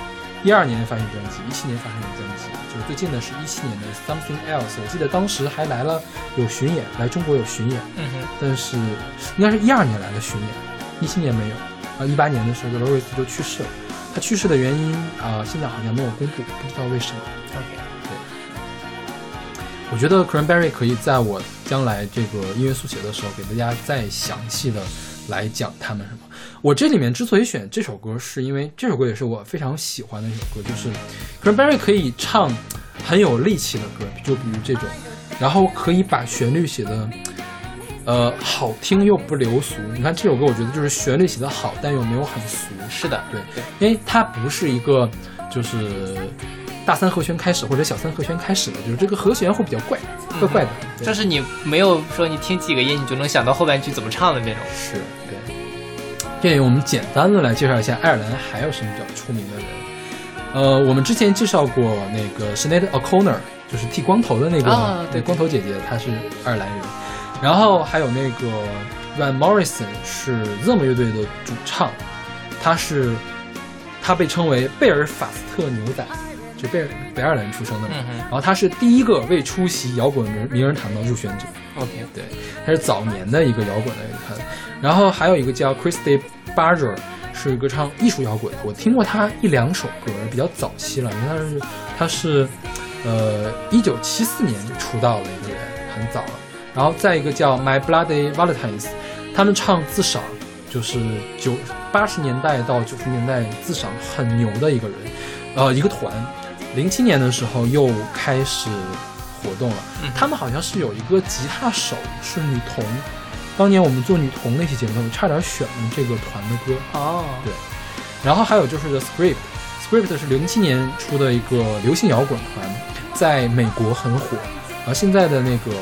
一二年发行专辑，一七年发行的专辑，就是最近的是一七年的 Something Else。我记得当时还来了有巡演，来中国有巡演，嗯哼，但是应该是一二年来的巡演，一七年没有。啊，一八年的时候，Dolores 就去世了。他去世的原因啊、现在好像没有公布，不知道为什么。OK，我觉得 Cranberry 可以在我将来这个音乐速写的时候，给大家再详细的来讲他们什么。我这里面之所以选这首歌，是因为这首歌也是我非常喜欢的一首歌，就是 Cranberry 可以唱很有力气的歌，就比如这种，然后可以把旋律写的呃好听又不流俗。你看这首歌，我觉得就是旋律写得好，但又没有很俗。是的，对，因为它不是一个就是大三和弦开始或者小三和弦开始的，就是这个和弦会比较怪，怪怪的。对就是你没有说你听几个音，你就能想到后半句怎么唱的那种。是对。这里我们简单的来介绍一下爱尔兰还有什么比较出名的人。呃，我们之前介绍过那个 Sinead O'Connor，就是剃光头的那个、啊对光头姐姐，她是爱尔兰人。然后还有那个 Van Morrison 是 Zoom 乐队的主唱，他是他被称为贝尔法斯特牛仔，就贝尔北爱尔兰出生的嘛。嗯然后他是第一个未出席摇滚名名人堂的入选者。，OK，对，他是早年的一个摇滚的人。然后还有一个叫 Christy Barger，是一个唱艺术摇滚的，我听过他一两首歌，比较早期了，因为他是他是呃，一九七四年出道的一个人，很早了。然后再一个叫 My Bloody Valentines，他们唱自赏，就是九八十年代到九十年代自赏很牛的一个人，呃，一个团。零七年的时候又开始活动了，嗯他们好像是有一个吉他手是女童。当年我们做女童那期节目，我差点选了这个团的歌。哦，对然后还有就是 The Script，Script 是零七年出的一个流行摇滚团，在美国很火。而现在的那个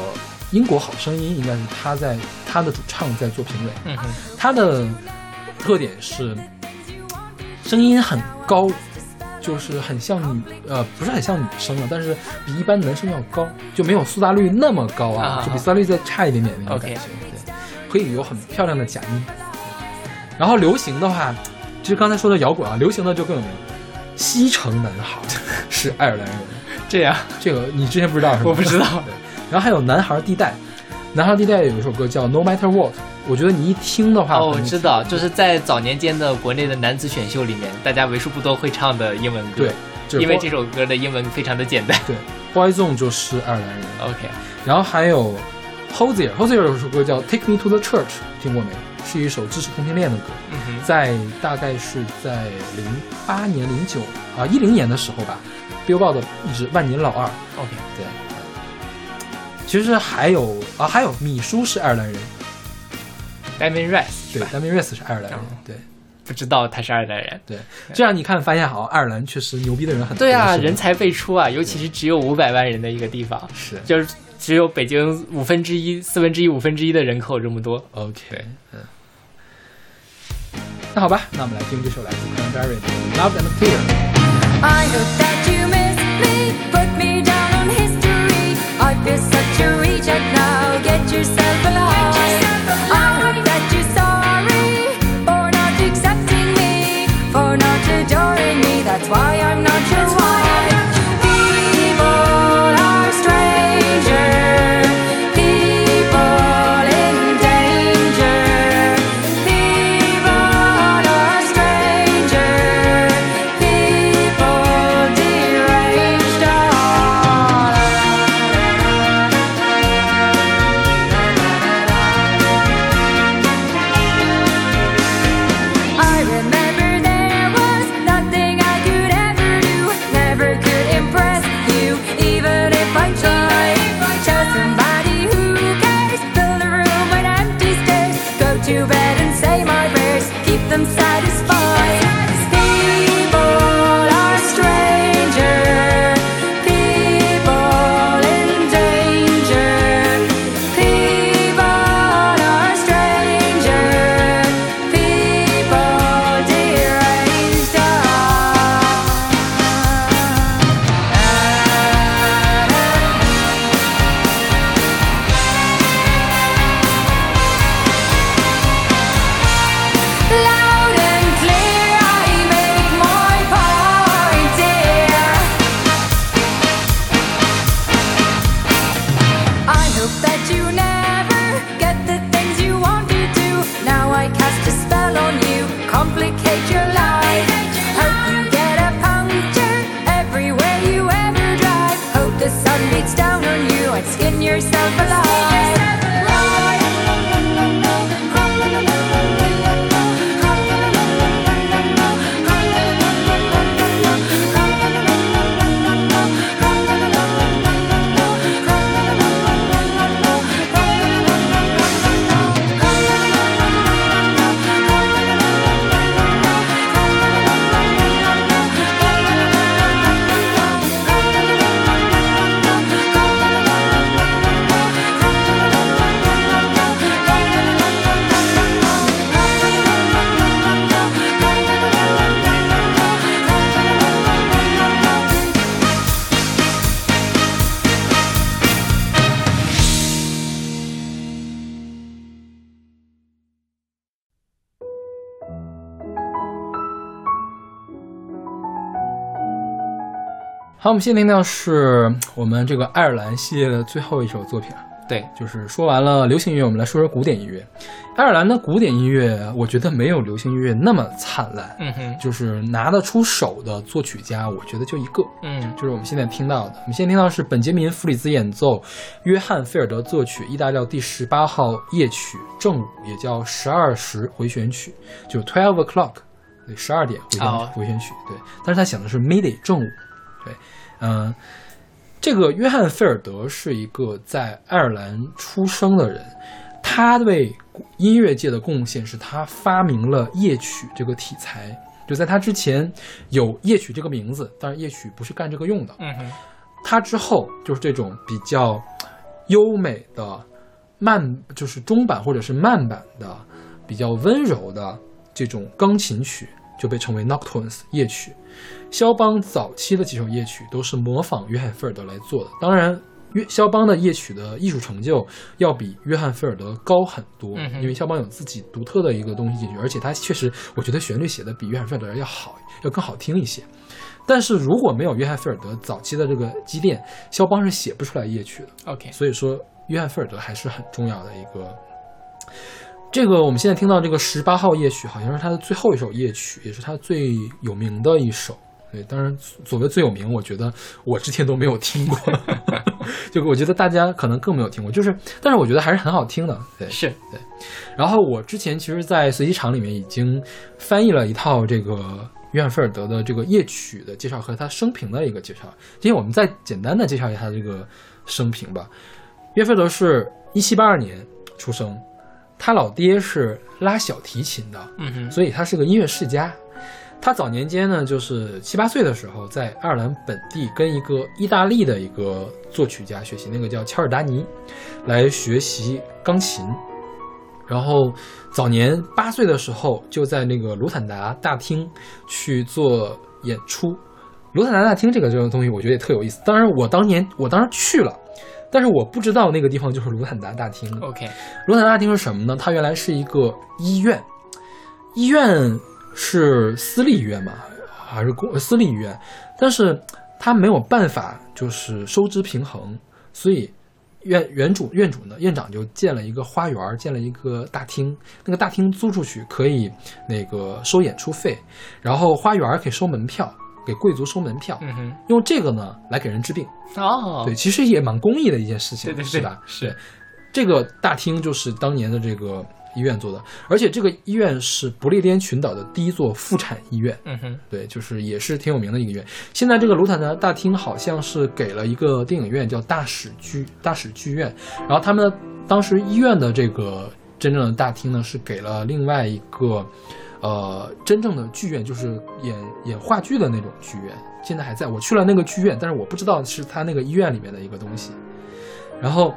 英国好声音，应该是他在他的主唱在做评委。嗯哼，他的特点是声音很高，就是很像女呃不是很像女生了，但是比一般男生要高，就没有苏打绿那么高啊，啊就比苏打绿再差一点点那种感觉。对，可以有很漂亮的假音。然后流行的话，其实刚才说的摇滚啊，流行的就更有名。西城男孩 <laughs> 是爱尔兰人，这样这个你之前不知道是吗？我不知道对，然后还有男孩地带，男孩地带有一首歌叫《No Matter What》，我觉得你一听的话，哦，我知道，就是在早年间的国内的男子选秀里面，大家为数不多会唱的英文歌。对，就因为这首歌的英文非常的简单。对 Boyzone 就是爱尔兰人，OK，然后还有 Hosier，Hosier 有首歌叫《Take Me to the Church》，听过没？是一首支持同性恋的歌，在大概是在零八年、零九啊一零年的时候吧，Billboard 一直万年老二。OK，对，其实还有啊，还有米叔是爱尔兰人，Damien Rice 对吧？d a m i r i s 是爱尔兰人哦，对不知道他是爱尔兰人。对。这样你看，发现好像，爱尔兰确实牛逼的人很多。对啊，人才辈出啊，尤其是只有五百万人的一个地方，是就是只有北京五分之一、四分之一、五分之一的人口这么多。OK，嗯。那好吧，那我们来听这首来自 Cranberry 的《Love and Fear》。Feel such a reject now. Get yourself alive. 好，我们现在听到是我们这个爱尔兰系列的最后一首作品，对，就是说完了流行音乐，我们来说说古典音乐。爱尔兰的古典音乐，我觉得没有流行音乐那么灿烂。嗯哼，就是拿得出手的作曲家，我觉得就一个，嗯就是我们现在听到的。我们现在听到是本杰明·弗里兹演奏，约翰·菲尔德作曲，意大利第十八号夜曲正午，也叫十二时回旋曲，就是 twelve o'clock，对，十二点回旋、哦回旋曲，对。但是他想的是 midday 正午，对，嗯、这个约翰·菲尔德是一个在爱尔兰出生的人，他对音乐界的贡献是他发明了夜曲这个题材。就在他之前有夜曲这个名字，但是夜曲不是干这个用的。嗯哼，他之后就是这种比较优美的慢，就是中版或者是慢版的比较温柔的这种钢琴曲，就被称为 nocturnes 夜曲。肖邦早期的几首夜曲都是模仿约翰菲尔德来做的，当然。约肖邦的夜曲的艺术成就要比约翰菲尔德高很多，嗯因为肖邦有自己独特的一个东西进去，而且他确实，我觉得旋律写的比约翰菲尔德要好，要更好听一些。但是如果没有约翰菲尔德早期的这个积淀，肖邦是写不出来夜曲的。，OK，所以说，约翰菲尔德还是很重要的一个。这个我们现在听到这个十八号夜曲，好像是他的最后一首夜曲，也是他最有名的一首。对，当然所谓最有名，我觉得我之前都没有听过，<laughs> 就我觉得大家可能更没有听过，就是，但是我觉得还是很好听的。对，是对，然后我之前其实，在随机场里面已经翻译了一套这个约翰菲尔德的这个夜曲的介绍和他生平的一个介绍。今天我们再简单的介绍一下他这个生平吧。约菲尔德是一七八二年出生，他老爹是拉小提琴的，嗯哼，所以他是个音乐世家。他早年间呢，就是七八岁的时候，在爱尔兰本地跟一个意大利的一个作曲家学习，那个叫乔尔达尼，来学习钢琴。然后早年八岁的时候，就在那个卢坦达大厅去做演出。卢坦达大厅这个这个东西，我觉得也特有意思。当然，我当年我当时去了，但是我不知道那个地方就是卢坦达大厅。OK，卢坦达大厅是什么呢？它原来是一个医院，医院是私立医院嘛，还是公私立医院？但是它没有办法就是收支平衡，所以院原主院主呢，院长就建了一个花园，建了一个大厅。那个大厅租出去可以那个收演出费，然后花园可以收门票，给贵族收门票，嗯哼，用这个呢来给人治病。哦，对，其实也蛮公益的一件事情，对对对是吧？是这个大厅就是当年的这个医院做的，而且这个医院是不列颠群岛的第一座妇产医院。嗯哼，对，就是也是挺有名的一个医院。现在这个卢坦的大厅好像是给了一个电影院叫大使剧大使剧院，然后他们当时医院的这个真正的大厅呢是给了另外一个呃真正的剧院，就是演演话剧的那种剧院，现在还在。我去了那个剧院，但是我不知道是他那个医院里面的一个东西。然后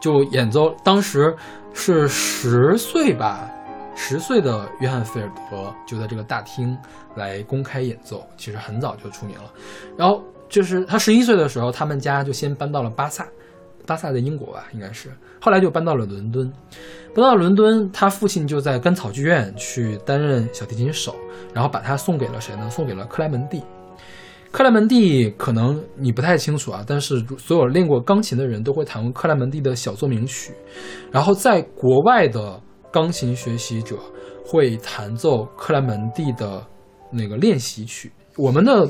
就演奏，当时是十岁吧，十岁的约翰菲尔德就在这个大厅来公开演奏，其实很早就出名了。然后就是他十一岁的时候，他们家就先搬到了巴萨，巴萨在英国吧，应该是，后来就搬到了伦敦。搬到伦敦，他父亲就在甘草剧院去担任小提琴手，然后把他送给了谁呢？送给了克莱门蒂。克莱门蒂可能你不太清楚啊，但是所有练过钢琴的人都会弹过克莱门蒂的小奏鸣曲，然后在国外的钢琴学习者会弹奏克莱门蒂的那个练习曲。我们的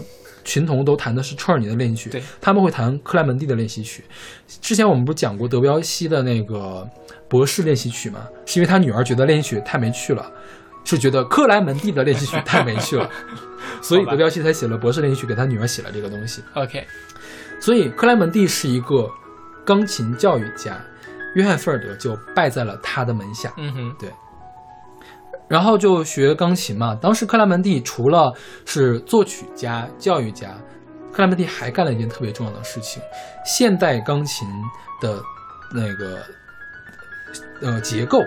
群童都弹的是车尔尼的练习曲对，他们会弹克莱门蒂的练习曲。之前我们不是讲过德彪西的那个博士练习曲吗？是因为他女儿觉得练习曲太没趣了，是觉得克莱门蒂的练习曲太没趣了，<laughs> 所以德彪西才写了博士练习曲，给他女儿写了这个东西。OK，所以克莱门蒂是一个钢琴教育家，约翰菲尔德就拜在了他的门下。嗯哼，然后就学钢琴嘛。当时克莱门蒂除了是作曲家、教育家，克莱门蒂还干了一件特别重要的事情：现代钢琴的那个呃结构、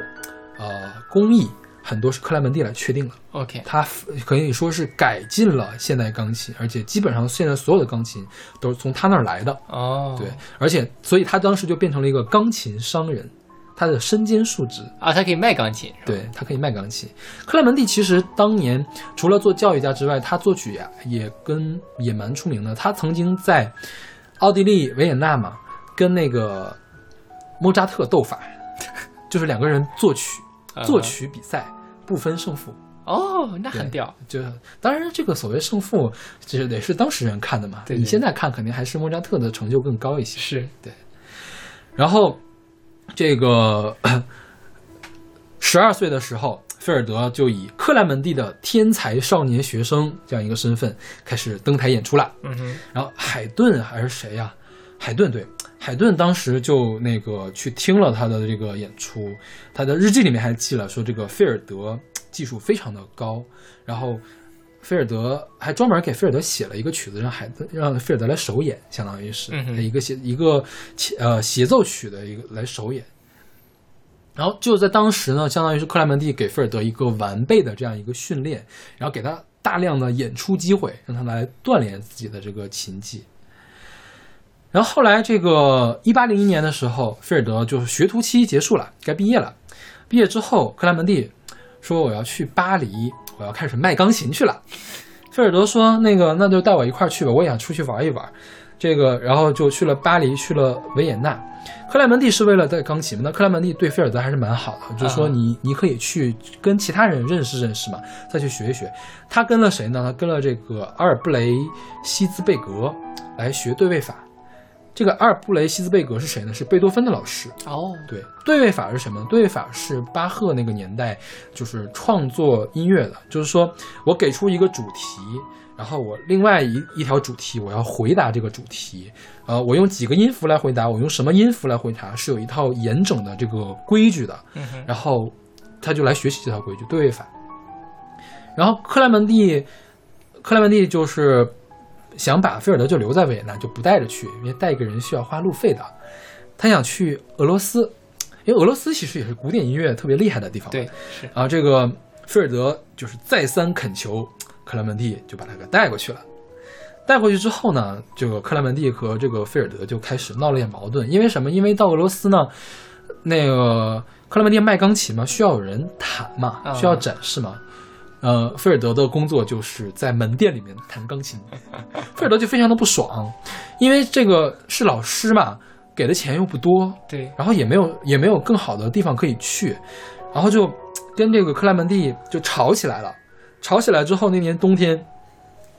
呃工艺，很多是克莱门蒂来确定的。OK，他可以说是改进了现代钢琴，而且基本上现在所有的钢琴都是从他那儿来的。哦，对，而且所以他当时就变成了一个钢琴商人，他的身兼数职。啊，他可以卖钢琴，对他可以卖钢琴。克莱门蒂其实当年除了做教育家之外，他作曲呀也跟也蛮出名的。他曾经在奥地利维也纳嘛，跟那个莫扎特斗法，<laughs> 就是两个人作曲嗯作曲比赛不分胜负。哦，那很屌。就当然，这个所谓胜负，就是得是当时人看的嘛。对对你现在看，肯定还是莫扎特的成就更高一些。是对，然后，这个 <clears throat> 十二岁的时候，菲尔德就以克莱门蒂的天才少年学生这样一个身份开始登台演出了。嗯哼，然后海顿还是谁呀、海顿对，海顿当时就那个去听了他的这个演出，他的日记里面还记了说这个菲尔德技术非常的高，然后菲尔德还专门给菲尔德写了一个曲子，让孩子让菲尔德来首演，相当于是嗯一个协一个呃协奏曲的一个来首演。然后就在当时呢，相当于是克莱门蒂给菲尔德一个完备的这样一个训练，然后给他大量的演出机会，让他来锻炼自己的这个琴技。然后后来这个一八零一年的时候，菲尔德就是学徒期结束了，该毕业了。毕业之后，克莱门蒂说我要去巴黎，我要开始卖钢琴去了。菲尔德说那个那就带我一块儿去吧，我也想出去玩一玩。这个然后就去了巴黎，去了维也纳。克莱门蒂是为了带钢琴嘛？那克莱门蒂对菲尔德还是蛮好的，就是说啊你你可以去跟其他人认识认识嘛，再去学一学。他跟了谁呢？他跟了这个阿尔布雷希兹贝格来学对位法。这个阿尔布雷希兹贝格是谁呢？是贝多芬的老师。哦，对，对位法是什么呢？对位法是巴赫那个年代就是创作音乐的，就是说我给出一个主题，然后我另外一一条主题我要回答这个主题，呃，我用几个音符来回答，我用什么音符来回答，是有一套严整的这个规矩的。嗯，然后他就来学习这套规矩，对位法。然后克莱门蒂，克莱门蒂就是想把菲尔德就留在维也纳，就不带着去，因为带一个人需要花路费的。他想去俄罗斯，因为俄罗斯其实也是古典音乐特别厉害的地方。对，是，啊，这个菲尔德就是再三恳求克莱门蒂，就把他给带过去了。带过去之后呢，这个克莱门蒂和这个菲尔德就开始闹了点矛盾，因为什么？因为到俄罗斯呢，那个克莱门蒂卖钢琴嘛，需要有人弹嘛，啊需要展示嘛。呃，菲尔德的工作就是在门店里面弹钢琴，<laughs> 菲尔德就非常的不爽，因为这个是老师嘛，给的钱又不多，对，然后也没有也没有更好的地方可以去，然后就跟这个克莱门蒂就吵起来了。吵起来之后，那年冬天，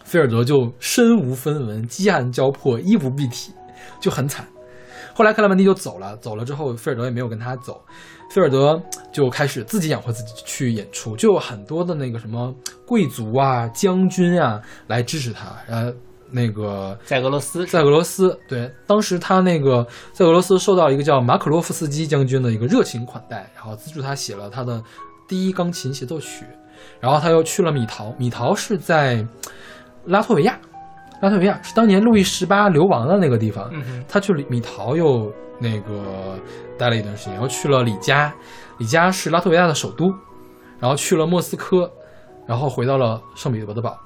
菲尔德就身无分文，饥寒交迫，衣不蔽体，就很惨。后来克莱门蒂就走了，走了之后，菲尔德也没有跟他走，菲尔德就开始自己养活自己去演出，就有很多的那个什么贵族啊、将军啊来支持他，呃，那个在俄罗斯，在俄罗斯，对，当时他那个在俄罗斯受到一个叫马可洛夫斯基将军的一个热情款待，然后资助他写了他的第一钢琴协奏曲，然后他又去了米陶，米陶是在拉脱维亚，拉脱维亚是当年路易十八流亡的那个地方，嗯，他去了米陶又那个待了一段时间，然后去了里加，里加是拉脱维亚的首都，然后去了莫斯科，然后回到了圣彼得堡。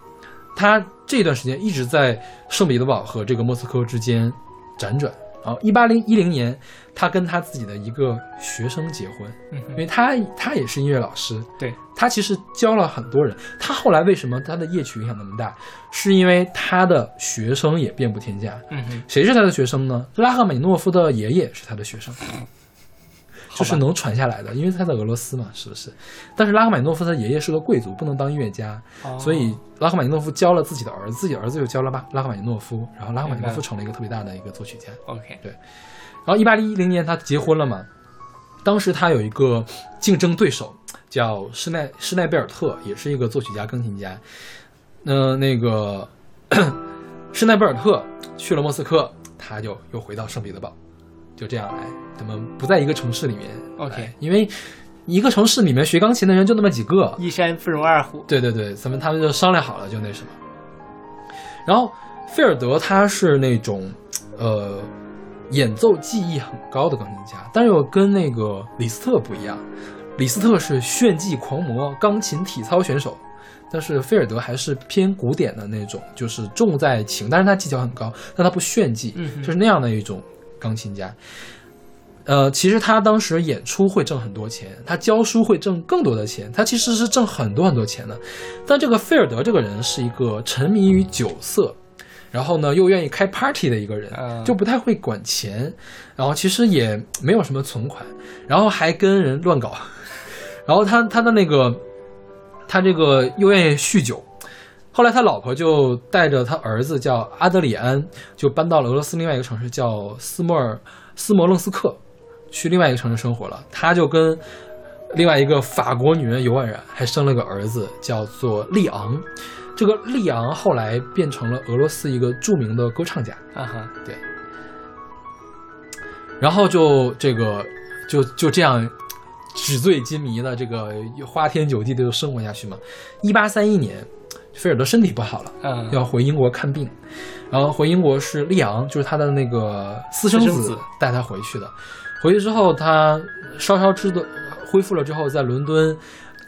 他这段时间一直在圣彼得堡和这个莫斯科之间辗转。然后，一八零一零年，他跟他自己的一个学生结婚，嗯，因为他他也是音乐老师，对，他其实教了很多人。他后来为什么他的夜曲影响那么大，是因为他的学生也遍布天下。嗯哼，谁是他的学生呢？拉赫美诺夫的爷爷是他的学生，就是能传下来的，因为他在俄罗斯嘛，是不是？但是拉赫玛尼诺夫他爷爷是个贵族，不能当音乐家，哦所以拉赫玛尼诺夫教了自己的儿子，自己儿子又教了拉拉赫玛尼诺夫，然后拉赫玛尼诺夫成了一个特别大的一个作曲家。OK，对然后一八一零年他结婚了嘛，当时他有一个竞争对手叫施奈施奈贝尔特，也是一个作曲家、钢琴家。那、那个 <coughs> 施奈贝尔特去了莫斯科，他就又回到圣彼得堡，就这样来，他们不在一个城市里面。OK 因为一个城市里面学钢琴的人就那么几个，一山不容二虎。对对对，咱们他们就商量好了，就那什么。然后菲尔德他是那种呃演奏技艺很高的钢琴家，但是又跟那个李斯特不一样。李斯特是炫技狂魔、钢琴体操选手，但是菲尔德还是偏古典的那种，就是重在情，但是他技巧很高，但他不炫技，嗯就是那样的一种钢琴家。呃，其实他当时演出会挣很多钱，他教书会挣更多的钱，他其实是挣很多很多钱的。但这个菲尔德这个人是一个沉迷于酒色，然后呢又愿意开 party 的一个人，嗯就不太会管钱，然后其实也没有什么存款，然后还跟人乱搞，<laughs> 然后他他的那个他这个又愿意酗酒。后来他老婆就带着他儿子叫阿德里安，就搬到了俄罗斯另外一个城市叫斯莫尔斯摩棱斯克，去另外一个城市生活了。他就跟另外一个法国女人尤婉然还生了个儿子，叫做利昂。这个利昂后来变成了俄罗斯一个著名的歌唱家，啊哈，对然后就这个就就这样纸醉金迷的这个花天酒地的就生活下去嘛。一八三一年，菲尔德身体不好了，嗯，要回英国看病，然后回英国是利昂，就是他的那个私生子带他回去的。回去之后，他稍稍知道恢复了之后，在伦敦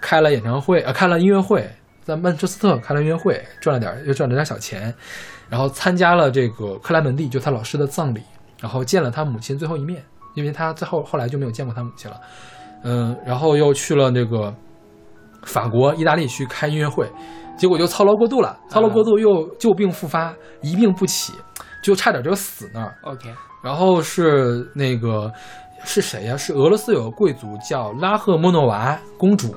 开了演唱会，呃，开了音乐会，在曼彻斯特开了音乐会，赚了点又赚了点小钱，然后参加了这个克莱门蒂，就他老师的葬礼，然后见了他母亲最后一面，因为他最后后来就没有见过他母亲了。嗯，然后又去了那个法国、意大利去开音乐会，结果就操劳过度了，操劳过度又旧病复发，一病不起，就差点就死那儿。OK，然后是那个是谁呀、是俄罗斯有个贵族叫拉赫莫诺娃公主，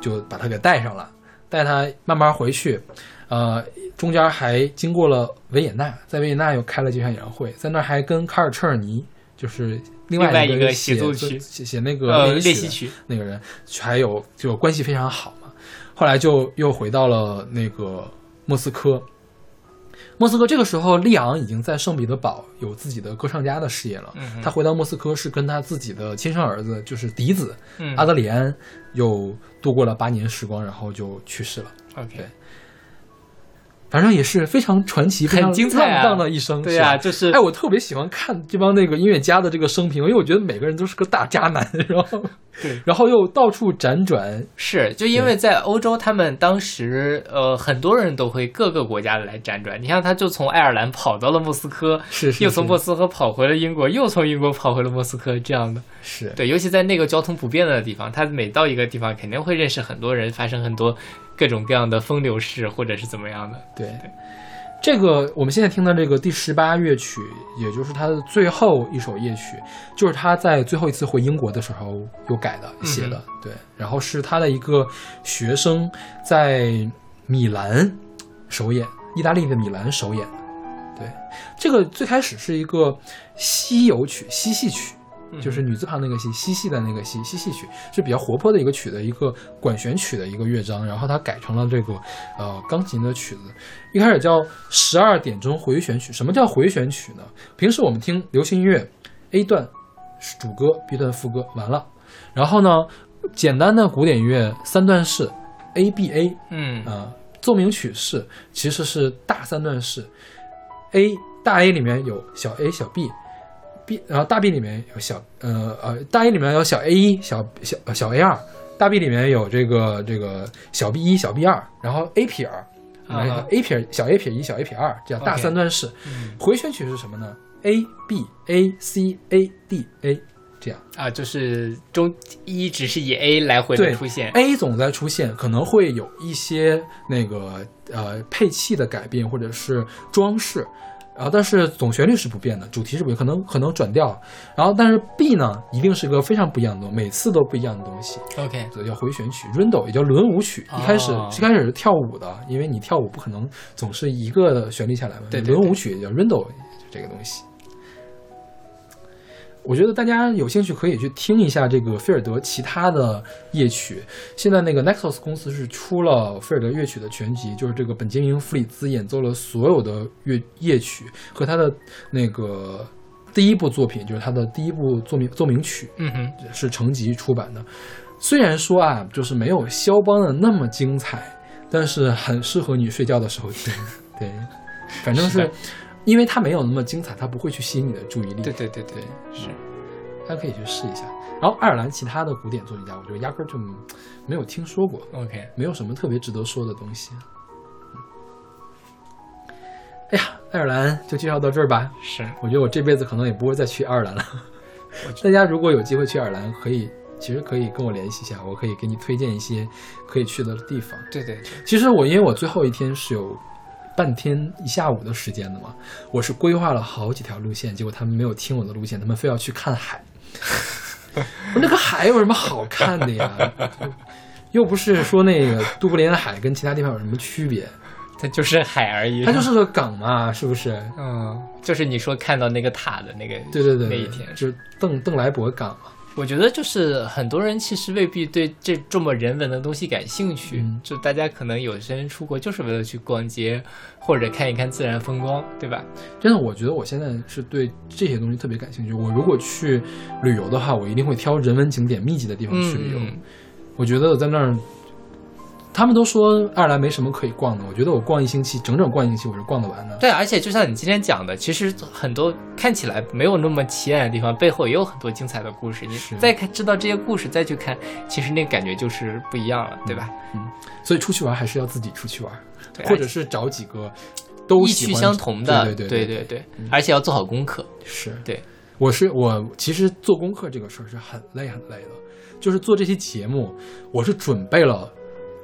就把他给带上了，带他慢慢回去。呃，中间还经过了维也纳，在维也纳又开了几场演唱会，在那儿还跟卡尔彻尔尼，就是另外一个写作曲写写那个练习曲，那个人还有就关系非常好嘛。后来就又回到了那个莫斯科。莫斯科这个时候，利昂已经在圣彼得堡有自己的歌唱家的事业了。嗯他回到莫斯科是跟他自己的亲生儿子，就是嫡子嗯阿德里安，又度过了八年时光，然后就去世了。，OK，反正也是非常传奇、非常很精彩啊浪荡的一生。对呀、吧就是哎，我特别喜欢看这帮那个音乐家的这个生平，因为我觉得每个人都是个大渣男，然后对然后又到处辗转，是，就因为在欧洲，他们当时呃很多人都会各个国家来辗转。你像他就从爱尔兰跑到了莫斯科，是是是又从莫斯科跑回了英国，又从英国跑回了莫斯科，这样的。是对，尤其在那个交通不便的地方，他每到一个地方肯定会认识很多人，发生很多各种各样的风流事，或者是怎么样的。对，这个我们现在听的这个第十八乐曲，也就是他的最后一首夜曲，就是他在最后一次回英国的时候又改的写的。对，然后是他的一个学生在米兰首演，意大利的米兰首演。对，这个最开始是一个西游曲、西戏曲。就是女字旁那个西，嬉戏的那个戏，嬉戏曲是比较活泼的一个曲的一个管弦曲的一个乐章，然后它改成了这个呃钢琴的曲子，一开始叫十二点钟回旋曲。什么叫回旋曲呢？平时我们听流行音乐，A 段是主歌，B 段副歌，完了，然后呢，简单的古典音乐三段式，A B A 嗯。啊、奏鸣曲式其实是大三段式，A 大 A 里面有小 A 小 B，B 然后大 B 里面有小呃呃大 A 里面有小 A 一小小呃小 A 二，大 B 里面有这个这个小 B 一小 B 二，然后 A 撇儿，啊 A 撇小 A 撇一小 A 撇二，这样大三段式。嗯回旋曲是什么呢？A B A C A D A 这样。啊，就是中一直是以 A 来回的出现。A 总在出现，可能会有一些那个呃配器的改变或者是装饰，然后但是总旋律是不变的，主题是不变，可能可能转调，然后但是 B 呢一定是个非常不一样的东西，每次都不一样的东西，OK，所以叫回旋曲，Rondo 也叫轮舞曲。一开始哦。一开始是跳舞的，因为你跳舞不可能总是一个旋律下来嘛，对对轮舞曲也叫 Rondo 就这个东西。我觉得大家有兴趣可以去听一下这个菲尔德其他的夜曲。现在那个 Nexus 公司是出了菲尔德乐曲的全集，就是这个本杰明·弗里兹演奏了所有的乐夜曲和他的那个第一部作品，就是他的第一部奏鸣奏鸣曲，嗯哼，是成集出版的。虽然说啊，就是没有肖邦的那么精彩，但是很适合你睡觉的时候听。对，反正是因为它没有那么精彩，它不会去吸引你的注意力。对对对对，是。大家可以去试一下。然后爱尔兰其他的古典作曲家，我觉得压根儿就没有听说过，OK，没有什么特别值得说的东西。嗯哎呀，爱尔兰就介绍到这儿吧。是我觉得我这辈子可能也不会再去爱尔兰了。大家如果有机会去爱尔兰，可以其实可以跟我联系一下，我可以给你推荐一些可以去的地方。对对对，其实我因为我最后一天是有半天一下午的时间的嘛。我是规划了好几条路线，结果他们没有听我的路线，他们非要去看海。<laughs> 我那个海有什么好看的呀？又不是说那个都柏林的海跟其他地方有什么区别，它就是海而已。它就是个港嘛，是不是？嗯，就是你说看到那个塔的那个，对对对，那一天就是邓邓来伯港嘛。我觉得就是很多人其实未必对这这么人文的东西感兴趣，嗯就大家可能有些人出国就是为了去逛街或者看一看自然风光，对吧？真的，我觉得我现在是对这些东西特别感兴趣。我如果去旅游的话，我一定会挑人文景点密集的地方去旅游。嗯我觉得在那儿，他们都说爱尔兰没什么可以逛的，我觉得我逛一星期，整整逛一星期，我是逛得完的。对，而且就像你今天讲的，其实很多看起来没有那么起眼的地方，背后也有很多精彩的故事。你再看知道这些故事，再去看，其实那感觉就是不一样了，对吧？嗯所以出去玩还是要自己出去玩，对或者是找几个都意趣相同的，对对对对对而且要做好功课。是对。我是我，其实做功课这个事儿是很累很累的，就是做这期节目，我是准备了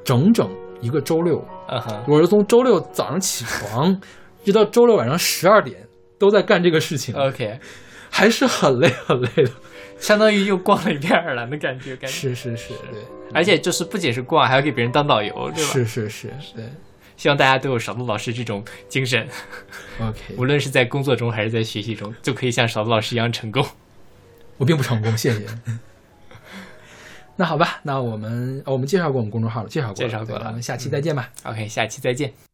整整一个周六，我是从周六早上起床，<laughs> 一直到周六晚上十二点都在干这个事情，OK，还是很累很累的。相当于又逛了一遍爱尔兰的感觉，感觉。是是是，对，而且就是不仅是逛，还要给别人当导游，对吧？是是是，对。希望大家都有勺子老师这种精神，OK，无论是在工作中还是在学习中，就可以像勺子老师一样成功。我并不成功，谢谢。那好吧，那我们哦我们介绍过我们公众号了，介绍过了，介绍过了对我们下期再见吧。OK，下期再见。